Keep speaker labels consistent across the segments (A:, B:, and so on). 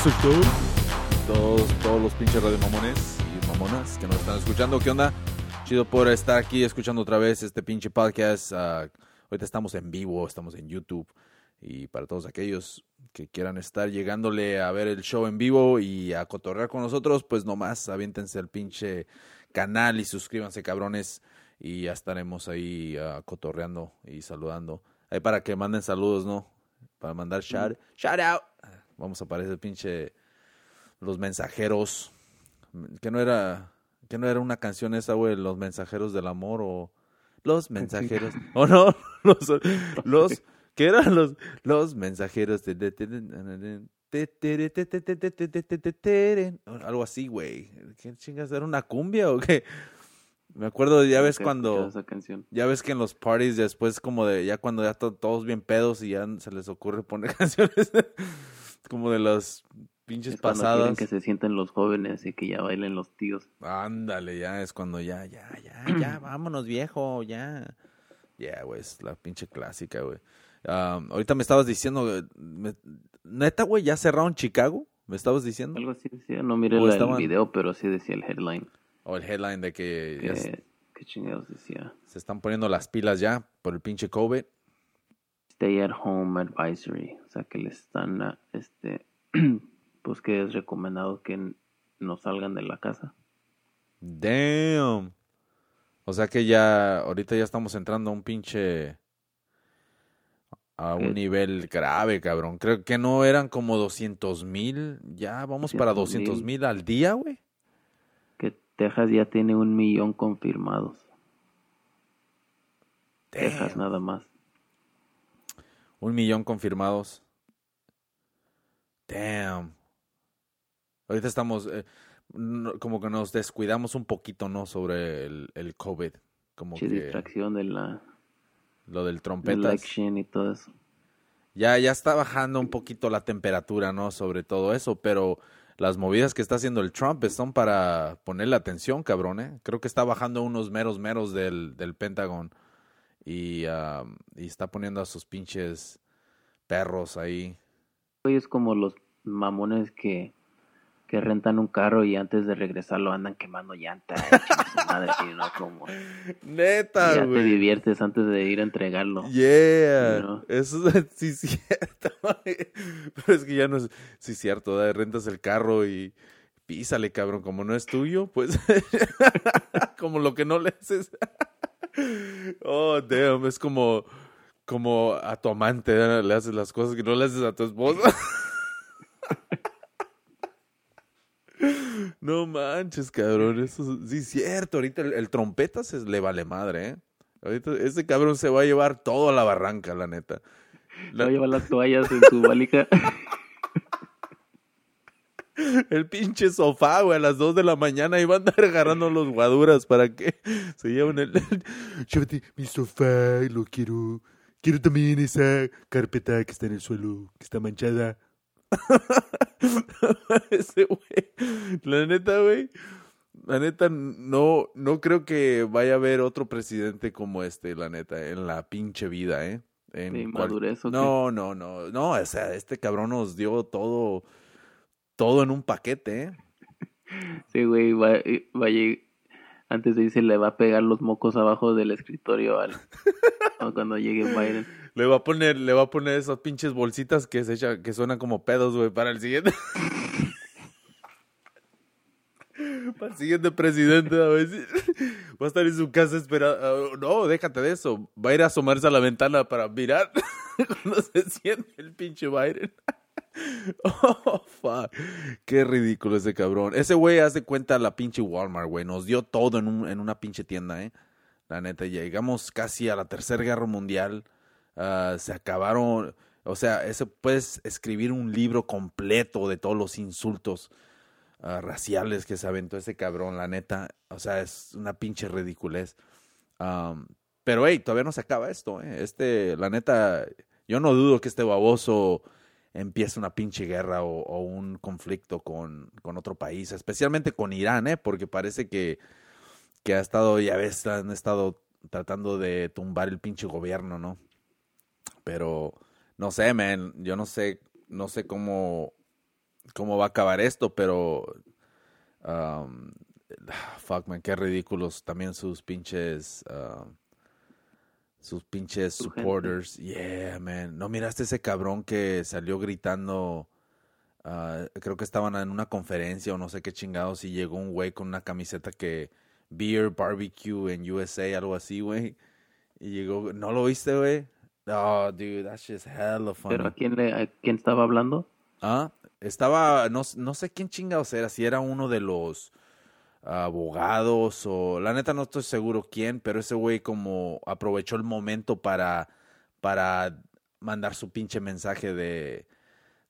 A: Show. Todos, todos los pinches radio mamones y mamonas que nos están escuchando. ¿Qué onda? Chido por estar aquí escuchando otra vez este pinche podcast. Ah, ahorita estamos en vivo, estamos en YouTube. Y para todos aquellos que quieran estar llegándole a ver el show en vivo y a cotorrear con nosotros, pues nomás aviéntense al pinche canal y suscríbanse, cabrones. Y ya estaremos ahí ah, cotorreando y saludando. Ahí para que manden saludos, ¿no? Para mandar shout, shout out. Vamos a aparecer pinche los mensajeros. Que no era que no era una canción esa, güey, los mensajeros del amor o los mensajeros. ¿O no? Los los ¿qué eran los los mensajeros de, de- de- de- de- algo así, güey. ¿Qué chingas era una cumbia o qué? Me acuerdo, ya ves cuando
B: escuchado esa canción.
A: ya ves que en los parties después como de ya cuando ya están todos bien pedos y ya se les ocurre poner canciones como de las pinches
B: Es
A: pasadas.
B: que se sienten los jóvenes y que ya bailen los tíos.
A: Ándale, ya es cuando ya, ya, ya, ya, vámonos viejo, ya. Ya, güey, es la pinche clásica, güey. Am, ahorita me estabas diciendo, eh, me- neta, güey, ya cerraron Chicago, me estabas diciendo.
B: Algo así decía, no miré la-
A: estaban-
B: el video, pero sí decía el headline.
A: O el headline de que ya se,
B: Que, ¿Qué chingados decía?
A: se están poniendo las pilas ya por el pinche COVID.
B: Stay at home advisory. O sea, que le están, ah, este, pues que es recomendado que no salgan de la casa.
A: Damn. O sea que ya, ahorita ya estamos entrando a un pinche, a un
B: ¿Qué?
A: nivel grave, cabrón. Creo que no eran como 200 mil, ya vamos para 200
B: 200,000.
A: mil al día, güey.
B: Que Texas ya tiene un millón confirmados. Texas nada más.
A: Un millón confirmados. Damn. Ahorita estamos, eh, no- como que nos descuidamos un poquito, ¿no? Sobre el, el COVID. Como
B: Che,
A: que
B: distracción de la
A: lo del
B: election y todo eso.
A: Ya, ya está bajando un poquito la temperatura, ¿no? Sobre todo eso, pero las movidas que está haciendo el Trump son para ponerle atención, cabrón, ¿eh? Creo que está bajando unos meros meros del, del Pentágono y, ah, y está poniendo a sus pinches perros ahí.
B: Güey, es como los mamones que, que rentan un carro y antes de regresarlo andan quemando llanta. su madre, y no como
A: Neta,
B: ya te diviertes antes de ir a entregarlo.
A: Yeah,
B: ¿no?
A: eso es sí cierto. Pero es que ya no es sí cierto, ¿eh? rentas el carro y písale, cabrón, como no es tuyo, pues como lo que no le haces. oh, damn, es como como a tu amante le haces las cosas que no le haces a tu esposa. No manches, cabrón, eso es- sí es cierto, ahorita el, el trompeta se le vale madre, ¿eh? Ahorita ese cabrón se va a llevar todo a la barranca, la neta.
B: Va
A: La-
B: a llevar las toallas en su valija.
A: el pinche sofá, güey, a las 2 de la mañana y va a andar agarrando los guaduras para que se lleven el... Llévate mi sofá, lo quiero. Quiero también esa carpeta que está en el suelo, que está manchada. Ese güey, la neta, güey, la neta, no, no creo que vaya a haber otro presidente como este, la neta, en la pinche vida, ¿eh? En
B: ¿De
A: cual-
B: inmadurez o?
A: No, no, no, no, o sea, este cabrón nos dio todo, todo en un paquete, ¿eh?
B: Sí, güey, va, va a lleg- antes de irse le va a pegar los mocos abajo del escritorio al cuando llegue Biden.
A: Le va a poner, le va a poner esas pinches bolsitas que se echa, que suenan como pedos, güey, para el siguiente. para el siguiente presidente, a si va a estar en su casa esperando. no, déjate de eso. Va a ir a asomarse a la ventana para mirar cuando se siente el pinche Biden. oh, fuck. Qué ridículo ese cabrón. Ese güey hace cuenta la pinche Walmart, güey. Nos dio todo en, un, en una pinche tienda, eh. La neta, llegamos casi a la tercera guerra mundial. Ah, se acabaron, o sea, ese puedes escribir un libro completo de todos los insultos ah, raciales que se aventó ese cabrón, la neta. O sea, es una pinche ridiculez. Pero hey, todavía no se acaba esto, eh. Este, la neta, yo no dudo que este baboso empiece una pinche guerra o, o un conflicto con, con otro país, especialmente con Irán, eh, porque parece que, que ha estado, ya ves, han estado tratando de tumbar el pinche gobierno, ¿no? Pero no sé, man, yo no sé, no sé cómo, cómo va a acabar esto, pero, um, fuck, man, qué ridículos también sus pinches, um, sus pinches supporters. Yeah, man. ¿No miraste ese cabrón que salió gritando? ah, creo que estaban en una conferencia o no sé qué chingados y llegó un güey con una camiseta que Beer Barbecue en USA, algo así, güey. Y llegó, ¿no lo viste, güey? Oh, dude, that's just hella funny.
B: Pero ¿a quién, le, a quién estaba hablando?
A: Ah, estaba, no, no sé quién chingados era, si era uno de los abogados o la neta no estoy seguro quién, pero ese güey como aprovechó el momento para, para mandar su pinche mensaje de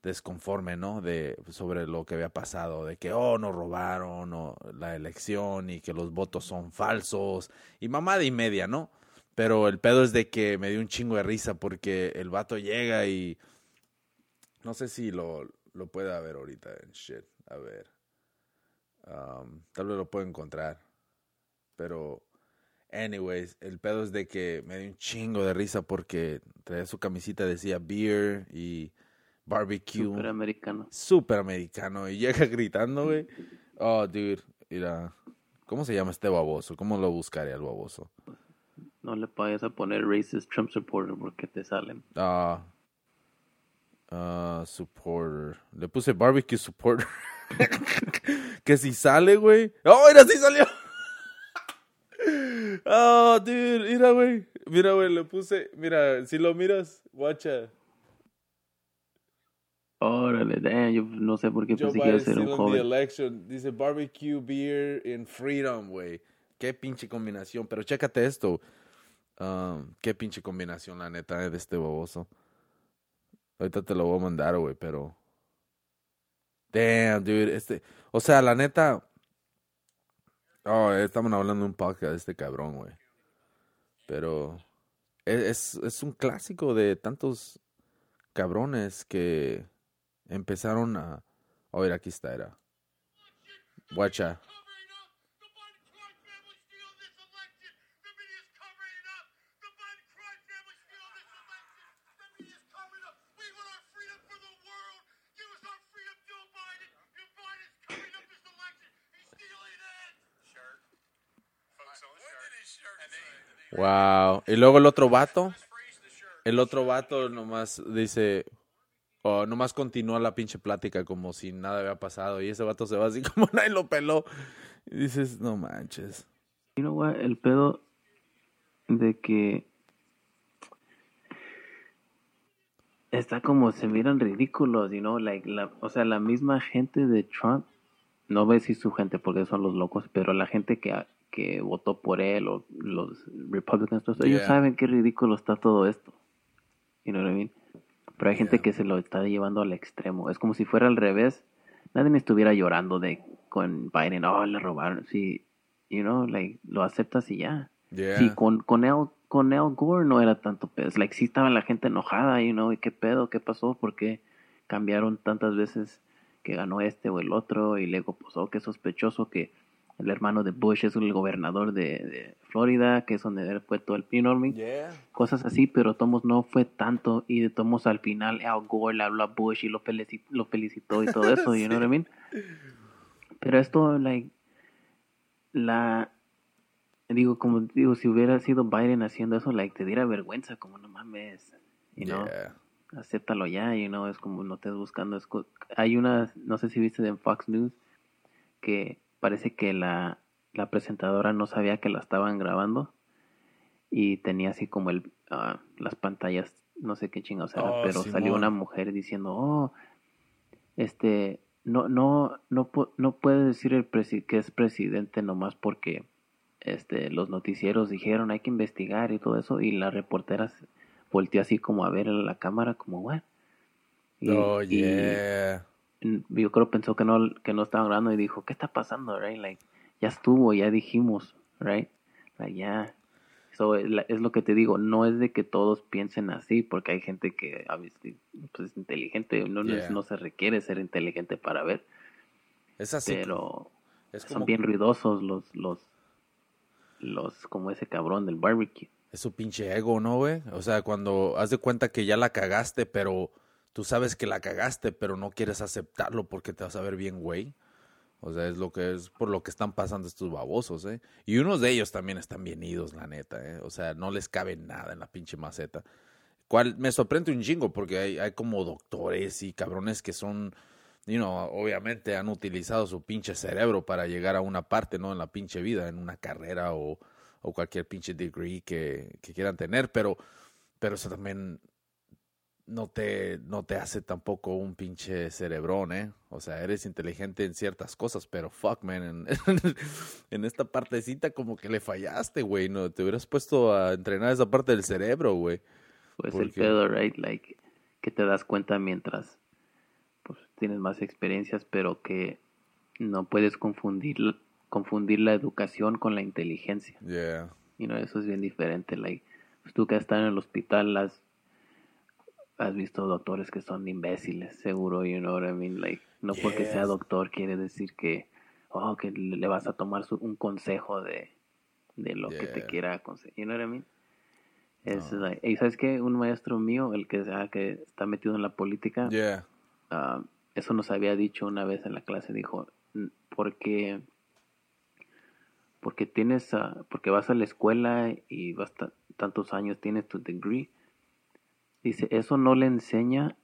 A: desconforme, ¿no? De sobre lo que había pasado, de que oh nos robaron o la elección y que los votos son falsos y mamada y media, ¿no? Pero el pedo es de que me dio un chingo de risa porque el vato llega y no sé si lo, lo pueda ver ahorita en shit. A ver. Um, tal vez lo puedo encontrar. Pero, anyways, el pedo es de que me dio un chingo de risa porque traía su camisita, decía beer y barbecue.
B: Super americano.
A: Super americano. Y llega gritando, güey. Oh, dude. Mira. ¿Cómo se llama este baboso? ¿Cómo lo buscaré al baboso?
B: No le vayas a poner racist Trump supporter porque te salen.
A: Ah. ah, supporter. Le puse barbecue supporter. que si sale, güey. ¡Oh, mira, sí salió! oh, dude, mira, güey. Mira, güey, le puse. Mira, si lo miras, guacha.
B: Órale, damn, yo no sé por qué
A: Joe
B: pensé que iba a ser un joven.
A: election. Dice barbecue, beer, and freedom, güey. Qué pinche combinación. Pero chécate esto. Um, qué pinche combinación, la neta, eh, de este baboso. Ahorita te lo voy a mandar, güey, pero... Damn, dude. Este... O sea, la neta... Oh, estamos hablando de un podcast de este cabrón, güey. Pero... e-, Es, es un clásico de tantos cabrones que empezaron a... Oh, mira, aquí está, era. Guacha. Wow. Y luego el otro vato. El otro vato nomás dice, o nomás continúa la pinche plática como si nada había pasado y ese vato se va así como nadie lo peló. Y dices, no manches.
B: You know what? El pedo de que está como se miran ridículos, you know, like la, o sea, la misma gente de Trump, no voy a decir su gente porque son los locos, pero la gente que, que votó por él o los Republicans, ellos saben qué ridículo está todo esto. You know what I mean? Pero hay gente
A: Yeah.
B: que se lo está llevando al extremo. Es como si fuera al revés. Nadie estuviera llorando de con Biden, oh, le robaron. Sí, you know, like, lo aceptas y ya.
A: Yeah.
B: Sí, con, con, Al, con Al Gore no era tanto pedo. Like, sí estaba la gente enojada, you know, y qué pedo, qué pasó, por qué cambiaron tantas veces que ganó este o el otro, y luego, pues, oh, qué sospechoso que el hermano de Bush es el gobernador de, de Florida, que es donde fue todo el you know what I mean?
A: Yeah.
B: Cosas así, pero Tomos no fue tanto, y de Tomos al final Al Gore le habló a Bush y lo, felici- lo felicitó y todo eso, you know what I mean? Pero esto, like, la, digo, como digo, si hubiera sido Biden haciendo eso, like, te diera vergüenza, como no mames, you know,
A: Yeah.
B: acéptalo ya, you know, es como no estés buscando, es co- hay una, no sé si viste en Fox News, que parece que la, la presentadora no sabía que la estaban grabando y tenía así como el, ah, las pantallas, no sé qué chingados era,
A: Oh,
B: pero salió una mujer diciendo, oh, este, no, no, no, no puede decir el presi- que es presidente nomás porque este, los noticieros dijeron hay que investigar y todo eso y la reportera volteó así como a ver a la cámara como, what? Y-
A: Oh, yeah.
B: Yo creo pensó que no que no estaba grabando y dijo qué está pasando right like ya estuvo ya dijimos right like ya so, es lo que te digo no es de que todos piensen así porque hay gente que pues, es inteligente no,
A: Yeah.
B: no se requiere ser inteligente para ver
A: Es así.
B: pero
A: es
B: son bien ruidosos los los los como ese cabrón del barbecue
A: Es su pinche ego, ¿no, güey? O sea, cuando haz de cuenta que ya la cagaste, pero tú sabes que la cagaste, pero no quieres aceptarlo porque te vas a ver bien, güey. O sea, es lo que es por lo que están pasando estos babosos, ¿eh? Y unos de ellos también están bien idos, la neta, ¿eh? O sea, no les cabe nada en la pinche maceta. Cual me sorprende un chingo porque hay, hay como doctores y cabrones que son, you know, obviamente han utilizado su pinche cerebro para llegar a una parte, ¿no? En la pinche vida, en una carrera o, o cualquier pinche degree que, que quieran tener, pero, pero eso también no te, no te hace tampoco un pinche cerebrón, ¿eh? O sea, eres inteligente en ciertas cosas, pero fuck, man, en, en esta partecita como que le fallaste, güey, ¿no? Te hubieras puesto a entrenar esa parte del cerebro, güey.
B: Pues el pedo, right? Like, que te das cuenta mientras pues, tienes más experiencias, pero que no puedes confundir, confundir la educación con la inteligencia.
A: Yeah.
B: You know, eso es bien diferente. Like, pues tú que has estado en el hospital, has, has visto doctores que son imbéciles, seguro, you know what I mean? Like, no porque sea doctor quiere decir que, oh, que le vas a tomar su- un consejo de, de lo que te quiera aconsejar. You know what I mean? Es
A: No.
B: like- y sabes qué, un maestro mío, el que, ah, que está metido en la política,
A: Yeah.
B: ah, eso nos había dicho una vez en la clase, dijo, "N- porque porque tienes ah, porque vas a la escuela y vas ta- tantos años tienes tu degree dice eso no le enseña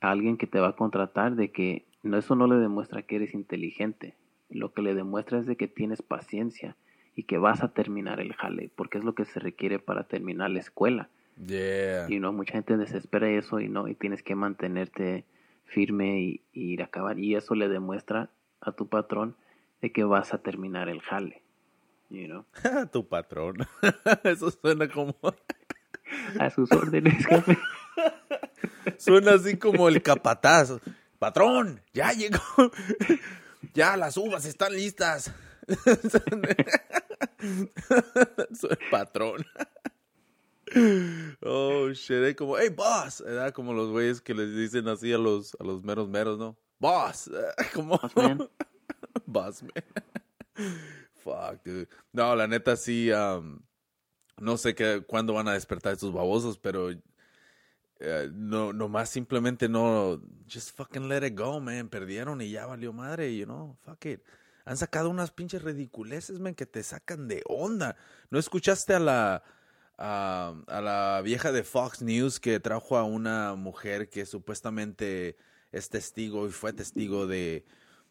B: a alguien que te va a contratar de que no eso no le demuestra que eres inteligente lo que le demuestra es de que tienes paciencia y que vas a terminar el jale porque es lo que se requiere para terminar la escuela
A: Yeah.
B: y no mucha gente desespera eso y no y tienes que mantenerte firme y, y ir a acabar y eso le demuestra a tu patrón de que vas a terminar el jale you know
A: tu patrón. Eso suena como
B: a sus órdenes jefe.
A: suena así como el capataz. Patrón, ya llegó. Ya las uvas están listas. Soy patrón. Oh, shit, eh, como, hey, boss. Era como los güeyes que les dicen así a los, a los meros meros, ¿no? Boss. Como,
B: Boss man.
A: Boss man. Fuck, dude. No, la neta sí, um, no sé qué, cuándo van a despertar estos babosos, pero eh, no, nomás simplemente no, just fucking let it go, man. Perdieron y ya valió madre, you know, fuck it. Han sacado unas pinches ridiculeces, man, que te sacan de onda. ¿No escuchaste a la, a, la vieja de Fox News que trajo a una mujer que supuestamente es testigo y fue testigo de,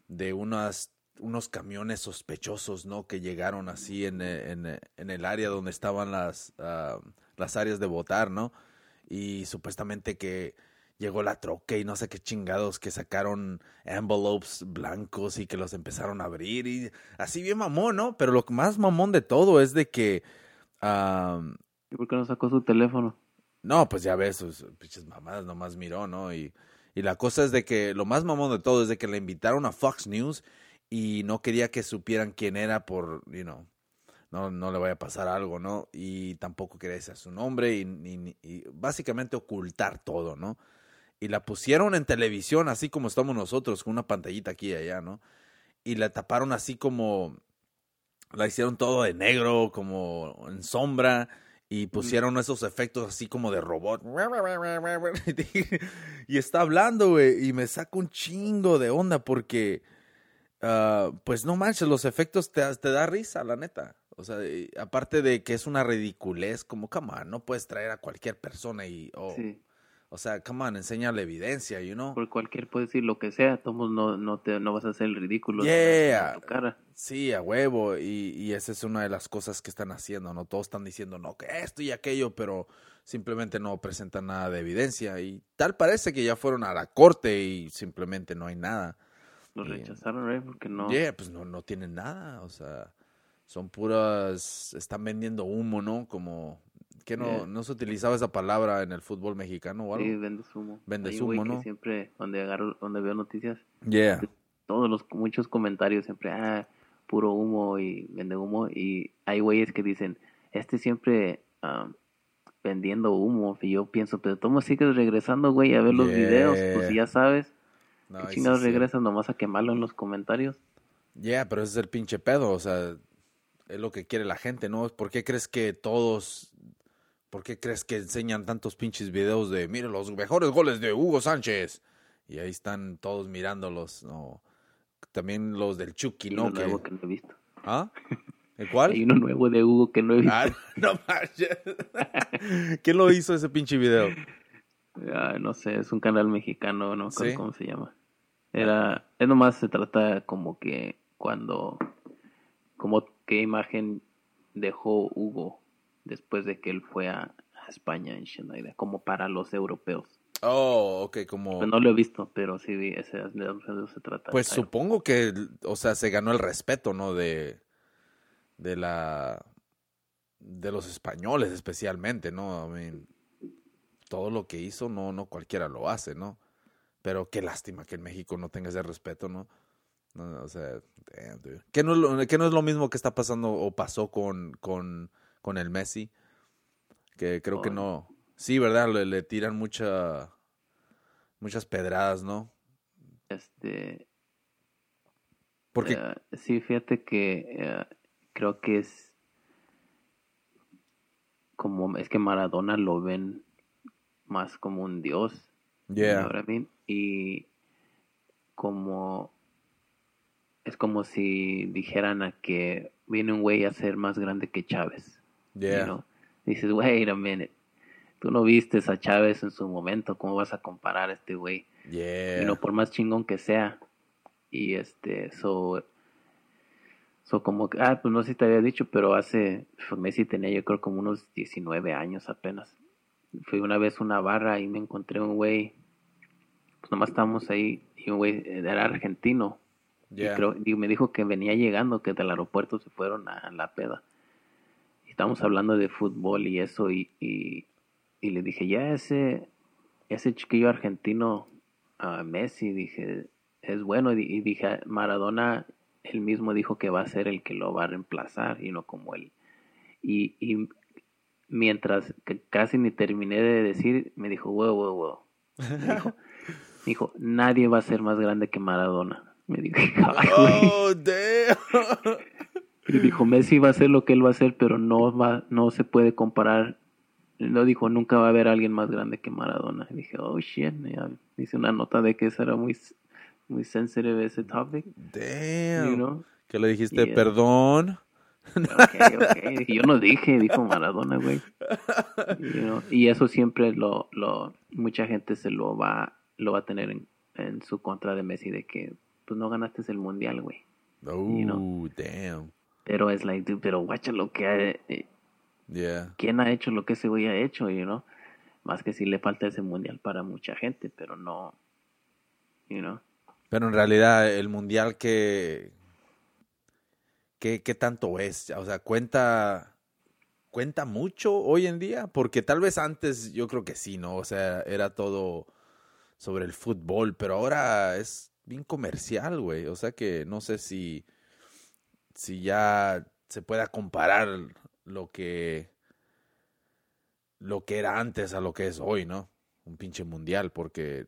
A: de unas unos camiones sospechosos, ¿no? Que llegaron así en, en el área donde estaban las, ah, las áreas de votar, ¿no? Y supuestamente que llegó la troca y no sé qué chingados que sacaron envelopes blancos y que los empezaron a abrir y así bien mamón, ¿no? Pero lo más mamón de todo es de que...
B: ¿Y por qué no sacó su teléfono?
A: no, pues ya ves, sus pinches mamadas nomás miró, ¿no? Y, y la cosa es de que lo más mamón de todo es de que le invitaron a Fox News y no quería que supieran quién era por, you know, no, no le vaya a pasar algo, ¿no? Y tampoco quería decir su nombre y, básicamente ocultar todo, ¿no? Y la pusieron en televisión así como estamos nosotros, con una pantallita aquí y allá, ¿no? Y la taparon así como, la hicieron todo de negro, como en sombra, y pusieron esos efectos así como de robot. y está hablando, güey, y me saca un chingo de onda porque, ah, pues no manches, los efectos te, te da risa, la neta. O sea, aparte de que es una ridiculez, como, come on, no puedes traer a cualquier persona y, oh,
B: Sí.
A: o sea, come on, enseña la evidencia, you know.
B: Por cualquier puede decir lo que sea, todos no, no, te, no vas a hacer el ridículo
A: Yeah.
B: en tu cara.
A: Sí, a huevo, y, y esa es una de las cosas que están haciendo, ¿no? Todos están diciendo, no, que esto y aquello, pero simplemente no presentan nada de evidencia. Y tal parece que ya fueron a la corte y simplemente no hay nada.
B: Lo
A: Bien.
B: rechazaron, ¿right? Porque no.
A: Yeah, pues no, no tienen nada, o sea, son puras, están vendiendo humo, ¿no? Como, que no,
B: Yeah.
A: no se utilizaba esa palabra en el fútbol mexicano o algo?
B: Sí, vende sumo.
A: Vende
B: Hay un güey
A: sumo,
B: que
A: ¿no?
B: siempre, donde agarro, donde veo noticias,
A: Yeah,
B: todos los, muchos comentarios siempre, ah, puro humo y vende humo. Y hay güeyes que dicen, este siempre ah, vendiendo humo. Y yo pienso, pero ¿cómo sigues regresando, güey, a ver los videos? Pues ya sabes,
A: no,
B: ¿qué
A: sí
B: chingados regresas nomás a quemarlo en los comentarios?
A: Yeah, pero ese es el pinche pedo, o sea, es lo que quiere la gente, ¿no? ¿Por qué crees que todos ¿por qué crees que enseñan tantos pinches videos de, mire, los mejores goles de Hugo Sánchez? Y ahí están todos mirándolos, ¿no? También los del Chucky, ¿no?
B: uno
A: Que-
B: nuevo que no he visto.
A: ¿Ah? ¿El cuál?
B: Hay uno nuevo de Hugo que no he visto.
A: Ah, no manches. ¿Quién lo hizo ese pinche video?
B: Ah, no sé, es un canal mexicano, no
A: Sí.
B: cómo se llama. Era, es nomás se trata como que cuando, como qué imagen dejó Hugo después de que él fue a, a España en Schneider, como para los europeos.
A: Oh, ok, como...
B: Pues no lo he visto, pero sí vi, ese, de eso se trata.
A: Pues
B: Claro.
A: supongo que, o sea, se ganó el respeto, ¿no? De, de la, de los españoles especialmente, ¿no? I mean, todo lo que hizo, no, no cualquiera lo hace, ¿no? Pero qué lástima que en México no tenga ese respeto, ¿no? No, o sea, damn, dude. ¿Qué no, es lo, qué no es lo mismo que está pasando o pasó con, con, con el Messi? Que creo que no. Sí, ¿verdad? Le, le tiran mucha, muchas pedradas, ¿no?
B: Este,
A: Porque,
B: eh, sí, fíjate que eh, creo que es como, es que Maradona lo ven más como un dios.
A: yeah,
B: You know what I mean? Y como es como si dijeran a que viene un güey a ser más grande que Chávez.
A: yeah.
B: you know? Dices, wait a minute. Tú no viste a Chávez en su momento, ¿cómo vas a comparar a este güey?
A: Yeah.
B: Y no por más chingón que sea. Y este, so, so como que, ah, pues no sé si te había dicho, pero hace, pues, Messi tenía yo creo como unos 19 años apenas. Fui una vez a una barra y me encontré un güey, pues nomás estábamos ahí, y un güey era argentino.
A: Yeah.
B: Y creo, y me dijo que venía llegando, que del aeropuerto se fueron a la peda. Y estábamos hablando de fútbol y eso, y, y, y le dije, ya ese, ese chiquillo argentino, ah, Messi, dije, es bueno. Y, y dije, Maradona, él mismo dijo que va a ser el que lo va a reemplazar, y no como él. Y, y mientras que casi ni terminé de decir, me dijo, wow, wow, wow. Me dijo, me dijo, nadie va a ser más grande que Maradona. Me dijo, "Ay, güey".
A: Oh, damn.
B: Y dijo, Messi va a hacer lo que él va a hacer, pero no va, no se puede comparar. No dijo, nunca va a haber alguien más grande que Maradona. Y dije, oh shit, ya hice una nota de que esa era muy, muy sensitive ese topic,
A: Damn.
B: you know.
A: Que le dijiste
B: Yeah.
A: perdón.
B: Ok, ok. Dije, yo no dije, dijo Maradona, güey. You know, Y eso siempre lo, lo, mucha gente se lo va, lo va a tener en, en su contra de Messi, de que, pues no ganaste el mundial, güey.
A: Oh,
B: know.
A: damn.
B: Pero es like, dude, pero guacha lo que ha, eh,
A: Yeah.
B: quién ha hecho lo que ese güey ha hecho, you know? Más que si le falta ese mundial para mucha gente, pero no, you know.
A: Pero en realidad el mundial que ¿qué, qué tanto es? O sea, cuenta cuenta mucho hoy en día, porque tal vez antes yo creo que sí, ¿no? O sea, era todo sobre el fútbol, pero ahora es bien comercial, güey. O sea que no sé si si ya se pueda comparar lo que lo que era antes a lo que es hoy, ¿no? Un pinche mundial, porque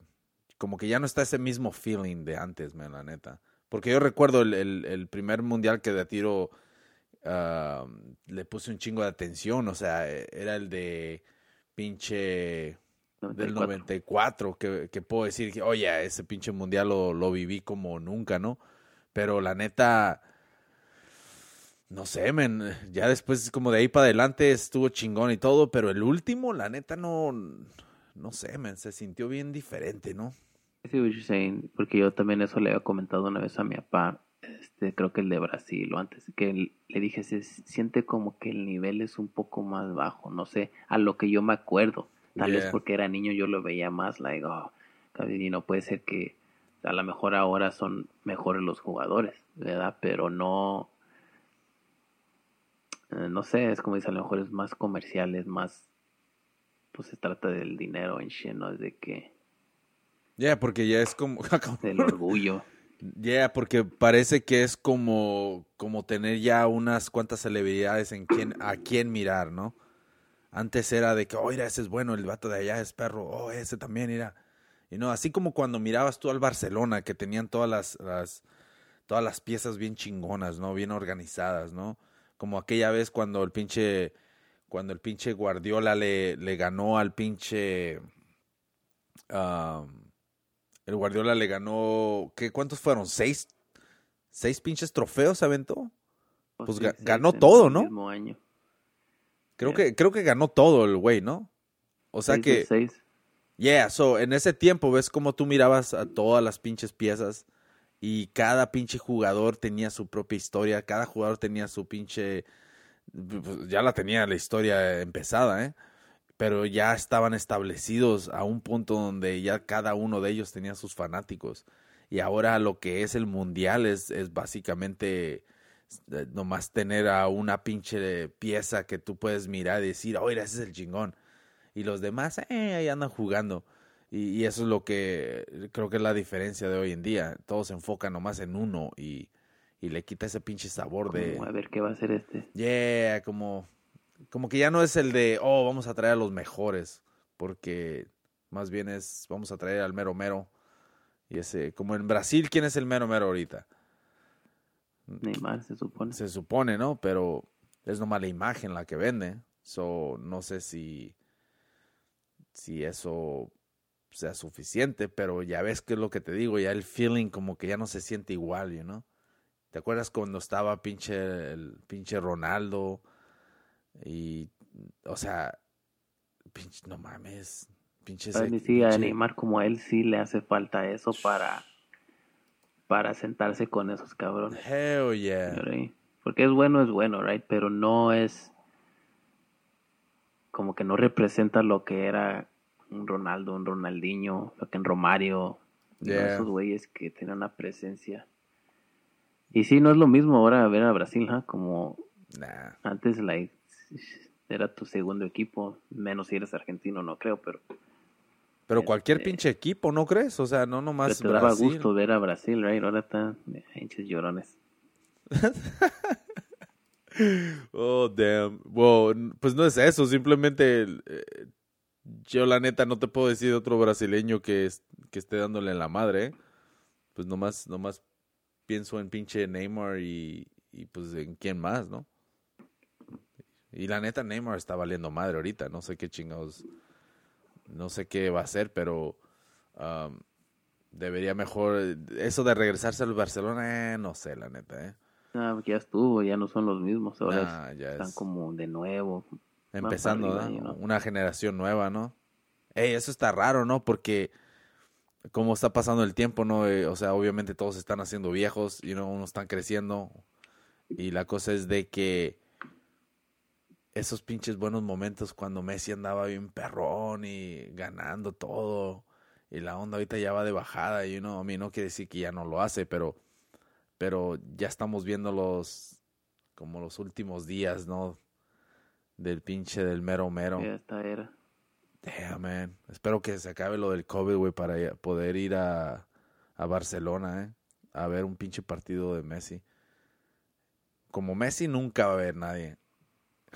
A: como que ya no está ese mismo feeling de antes, man, la neta. Porque yo recuerdo el, el, primer mundial que de tiro ah, le puse un chingo de atención, o sea, era el de pinche del
B: 94.
A: 94, que, que puedo decir que, oye, ese pinche mundial lo, lo viví como nunca, ¿no? Pero la neta, no sé, men, ya después como de ahí para adelante estuvo chingón y todo, pero el último, la neta, no, no sé, men, se sintió bien diferente, ¿no?
B: What you're saying, porque yo también eso le había comentado una vez a mi papá, este, creo que el de Brasil o antes, que le dije, se siente como que el nivel es un poco más bajo, no sé, a lo que yo me acuerdo, tal vez
A: Yeah.
B: porque era niño yo lo veía más, like, oh, y no puede ser que a lo mejor ahora son mejores los jugadores, ¿verdad? Pero no, eh, no sé, es como dice, a lo mejor es más comerciales, más, pues se trata del dinero en shit, no es de que,
A: Ya, porque ya es como...
B: del orgullo.
A: Ya, porque parece que es como, como tener ya unas cuantas celebridades en quien, a quien mirar, ¿no? Antes era de que, oh, mira, ese es bueno, el vato de allá es perro, oh, ese también, mira. Y no, así como cuando mirabas tú al Barcelona, que tenían todas las, las, todas las piezas bien chingonas, ¿no? Bien organizadas, ¿no? Como aquella vez cuando el pinche, cuando el pinche Guardiola le, le ganó al pinche... um, el Guardiola le ganó... ¿qué, ¿Cuántos fueron? ¿Seis? ¿Seis pinches trofeos aventó? Pues
B: sí, seis
A: ganó todo,
B: el
A: ¿no?
B: mismo año.
A: Creo,
B: Yeah.
A: que, creo que ganó todo el güey, ¿no? O sea
B: Seis
A: que...
B: seis.
A: Yeah, so en ese tiempo ves como tú mirabas a todas las pinches piezas y cada pinche jugador tenía su propia historia, cada jugador tenía su pinche pues, ya la tenía la historia empezada, ¿eh? Pero ya estaban establecidos a un punto donde ya cada uno de ellos tenía sus fanáticos. Y ahora lo que es el mundial es, es básicamente nomás tener a una pinche pieza que tú puedes mirar y decir, oye, ese es el chingón y los demás eh, ahí andan jugando. Y, y eso es lo que creo que es la diferencia de hoy en día. Todos se enfocan nomás en uno y, y le quita ese pinche sabor de...
B: A ver qué va a hacer este.
A: Yeah, como, como que ya no es el de, oh, vamos a traer a los mejores, porque más bien es, vamos a traer al mero mero. Y ese, como en Brasil, ¿quién es el mero mero ahorita?
B: Neymar se supone.
A: Se supone, ¿no? Pero es nomás la imagen la que vende. So, no sé si, si eso sea suficiente, pero ya ves que es lo que te digo, ya el feeling como que ya no se siente igual, you know? ¿Te acuerdas cuando estaba pinche el pinche Ronaldo? Y, o sea, pinche, no mames, pinche ese-
B: a Neymar como a él sí le hace falta eso para para sentarse con esos cabrones.
A: Hell yeah.
B: Porque es bueno, es bueno, right? Pero no es como que no representa lo que era un Ronaldo, un Ronaldinho, lo que en Romario,
A: Yeah.
B: esos güeyes que tienen una presencia. Y sí, no es lo mismo ahora ver a Brasil, ¿ah? como
A: Nah.
B: antes, like, era tu segundo equipo, menos si eres argentino, no creo, pero,
A: Pero cualquier
B: Este-
A: pinche equipo, ¿no crees? O sea, no
B: pero
A: nomás
B: te daba gusto ver a Brasil, right? Ahora están hinches llorones.
A: Oh, damn. Well, pues no es eso, simplemente eh, yo la neta no te puedo decir de otro brasileño que, es- que esté dándole en la madre. ¿eh? Pues nomás, nomás pienso en pinche Neymar y, y pues en quién más, ¿no? Y la neta Neymar está valiendo madre ahorita, no sé qué chingados, no sé qué va a hacer, pero um, debería mejor, eso de regresarse al Barcelona, eh, no sé, la neta, ¿eh?
B: Ah, porque ya estuvo, ya no son los mismos, ahora
A: Nah,
B: es-
A: ya
B: están
A: es-
B: como de nuevo.
A: Empezando,
B: arriba,
A: ¿no? Una generación nueva, ¿no? Ey, eso está raro, ¿no? Porque como está pasando el tiempo, ¿no? Eh, o sea, obviamente todos están haciendo viejos y no unos están creciendo. Y la cosa es de que esos pinches buenos momentos cuando Messi andaba bien perrón y ganando todo y la onda ahorita ya va de bajada y uno a mí no quiere decir que ya no lo hace, pero pero ya estamos viendo los como los últimos días, ¿no? Del pinche del mero mero.
B: Ya esta era.
A: Damn, man. Espero que se acabe lo del COVID, güey, para poder ir a, a Barcelona, ¿eh? A ver un pinche partido de Messi. Como Messi nunca va a haber nadie.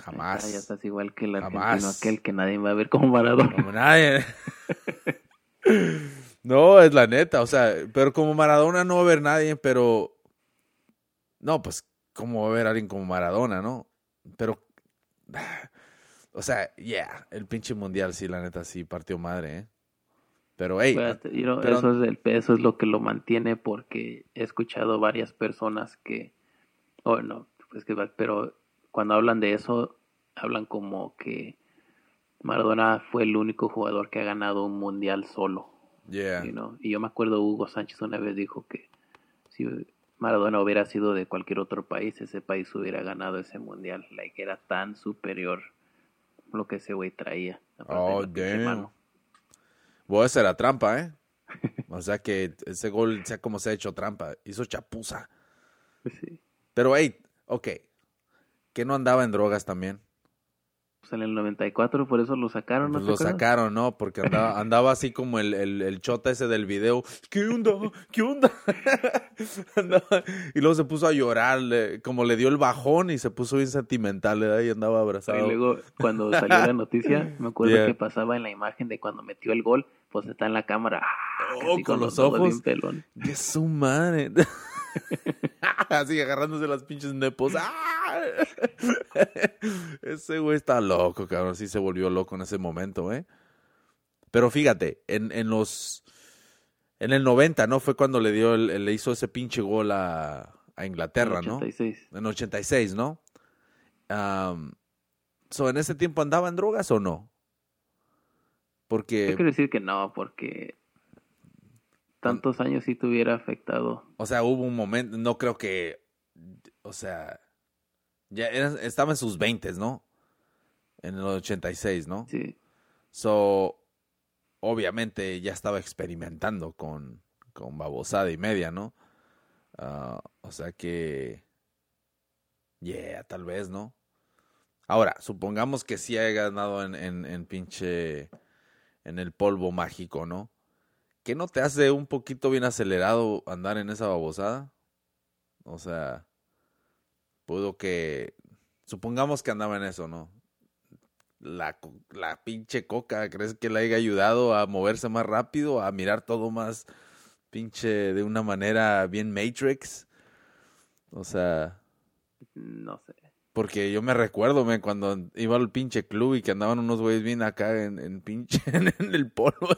A: Jamás.
B: Ah, ya estás igual que el argentino
A: Jamás.
B: aquel que nadie va a ver como Maradona.
A: Como nadie. no, es la neta, o sea, pero como Maradona no va a haber nadie, pero... No, pues, ¿cómo va a haber alguien como Maradona, no? Pero... O sea, yeah, el pinche mundial sí, la neta, sí partió madre, ¿eh? Pero, hey,
B: Pero, you know,
A: pero-
B: eso, es el, eso es lo que lo mantiene porque he escuchado varias personas que, oh no, pues que, va- pero cuando hablan de eso, hablan como que Maradona fue el único jugador que ha ganado un mundial solo.
A: yeah,
B: you know. Y yo me acuerdo Hugo Sánchez una vez dijo que si Maradona hubiera sido de cualquier otro país, ese país hubiera ganado ese mundial. Like, era tan superior lo que ese güey traía.
A: Oh, damn.
B: mano.
A: Voy a hacer la trampa, ¿eh? O sea que ese gol, sea como se ha hecho trampa, hizo chapuza.
B: Sí.
A: Pero, hey, ok. ¿Que no andaba en drogas también?
B: Pues en el 94, por eso lo sacaron, ¿no
A: Pues lo
B: acuerdas?
A: sacaron, ¿no? Porque andaba, andaba así como el, el, el chota ese del video. ¿Qué onda? ¿Qué onda? Andaba- y luego se puso a llorar, le- como le dio el bajón y se puso bien sentimental, ¿verdad? Y andaba abrazado.
B: Y luego, cuando salió la noticia, me acuerdo
A: Yeah.
B: que pasaba en la imagen de cuando metió el gol, pues está en la cámara. ah,
A: Oh, con los
B: ojos
A: ojos.
B: bien pelón.
A: ¡Qué su madre! Así agarrándose las pinches nepos. ¡Ah! Ese güey está loco, cabrón. Sí se volvió loco en ese momento, ¿eh? Pero fíjate, en, en los... En el 90, ¿no? Fue cuando le dio, el- le hizo ese pinche gol a, a Inglaterra, ¿no?
B: 86.
A: En 86, ¿no? Am, so, ¿En ese tiempo andaba en drogas o no? Porque,
B: Yo quiero decir que no, porque tantos años sí te hubiera afectado.
A: o sea, hubo un momento, no creo que, o sea, ya era- estaba en sus 20, ¿no? En el 86, ¿no?
B: Sí.
A: So, obviamente ya estaba experimentando con, con babosada y media, ¿no? Ah, o sea que, yeah, tal vez, ¿no? Ahora, supongamos que sí haya ganado en, en, en pinche, en el polvo mágico, ¿no? ¿Qué no te hace un poquito bien acelerado andar en esa babosada? O sea, pudo que, supongamos que andaba en eso, ¿no? la, la pinche coca, ¿crees que le haya ayudado a moverse más rápido, a mirar todo más pinche de una manera bien Matrix? O sea,
B: No sé.
A: Porque yo me recuerdo, me cuando iba al pinche club y que andaban unos güeyes bien acá en, en pinche, en, el polvo,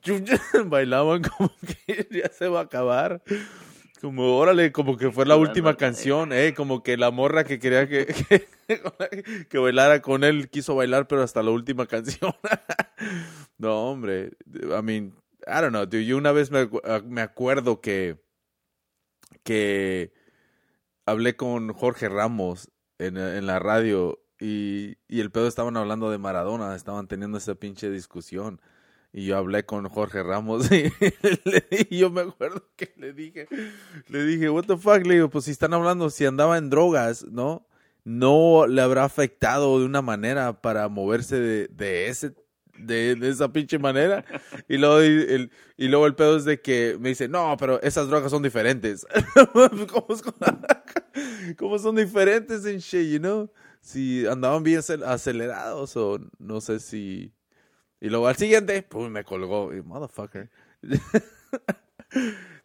A: chum, chum, bailaban como que ya se va a acabar. Como, órale, como que fue la última canción, eh, como que la morra que quería que, que, que bailara con él quiso bailar, pero hasta la última canción. no, hombre, I mean, I don't know, dude, yo una vez me, me acuerdo que, que hablé con Jorge Ramos en, en la radio y, y el pedo estaban hablando de Maradona, estaban teniendo esa pinche discusión. Y yo hablé con Jorge Ramos y, yo me acuerdo que le dije, le dije, what the fuck, le digo, pues si están hablando, si andaba en drogas, ¿no? No le habrá afectado de una manera para moverse de, de ese, de, esa pinche manera. Y luego el, y pedo es de que me dice, no, pero esas drogas son diferentes. ¿Cómo, son diferentes en shit, you know? Si andaban bien acel- acelerados o no sé si... Y luego al siguiente, pues me colgó. Y, Motherfucker.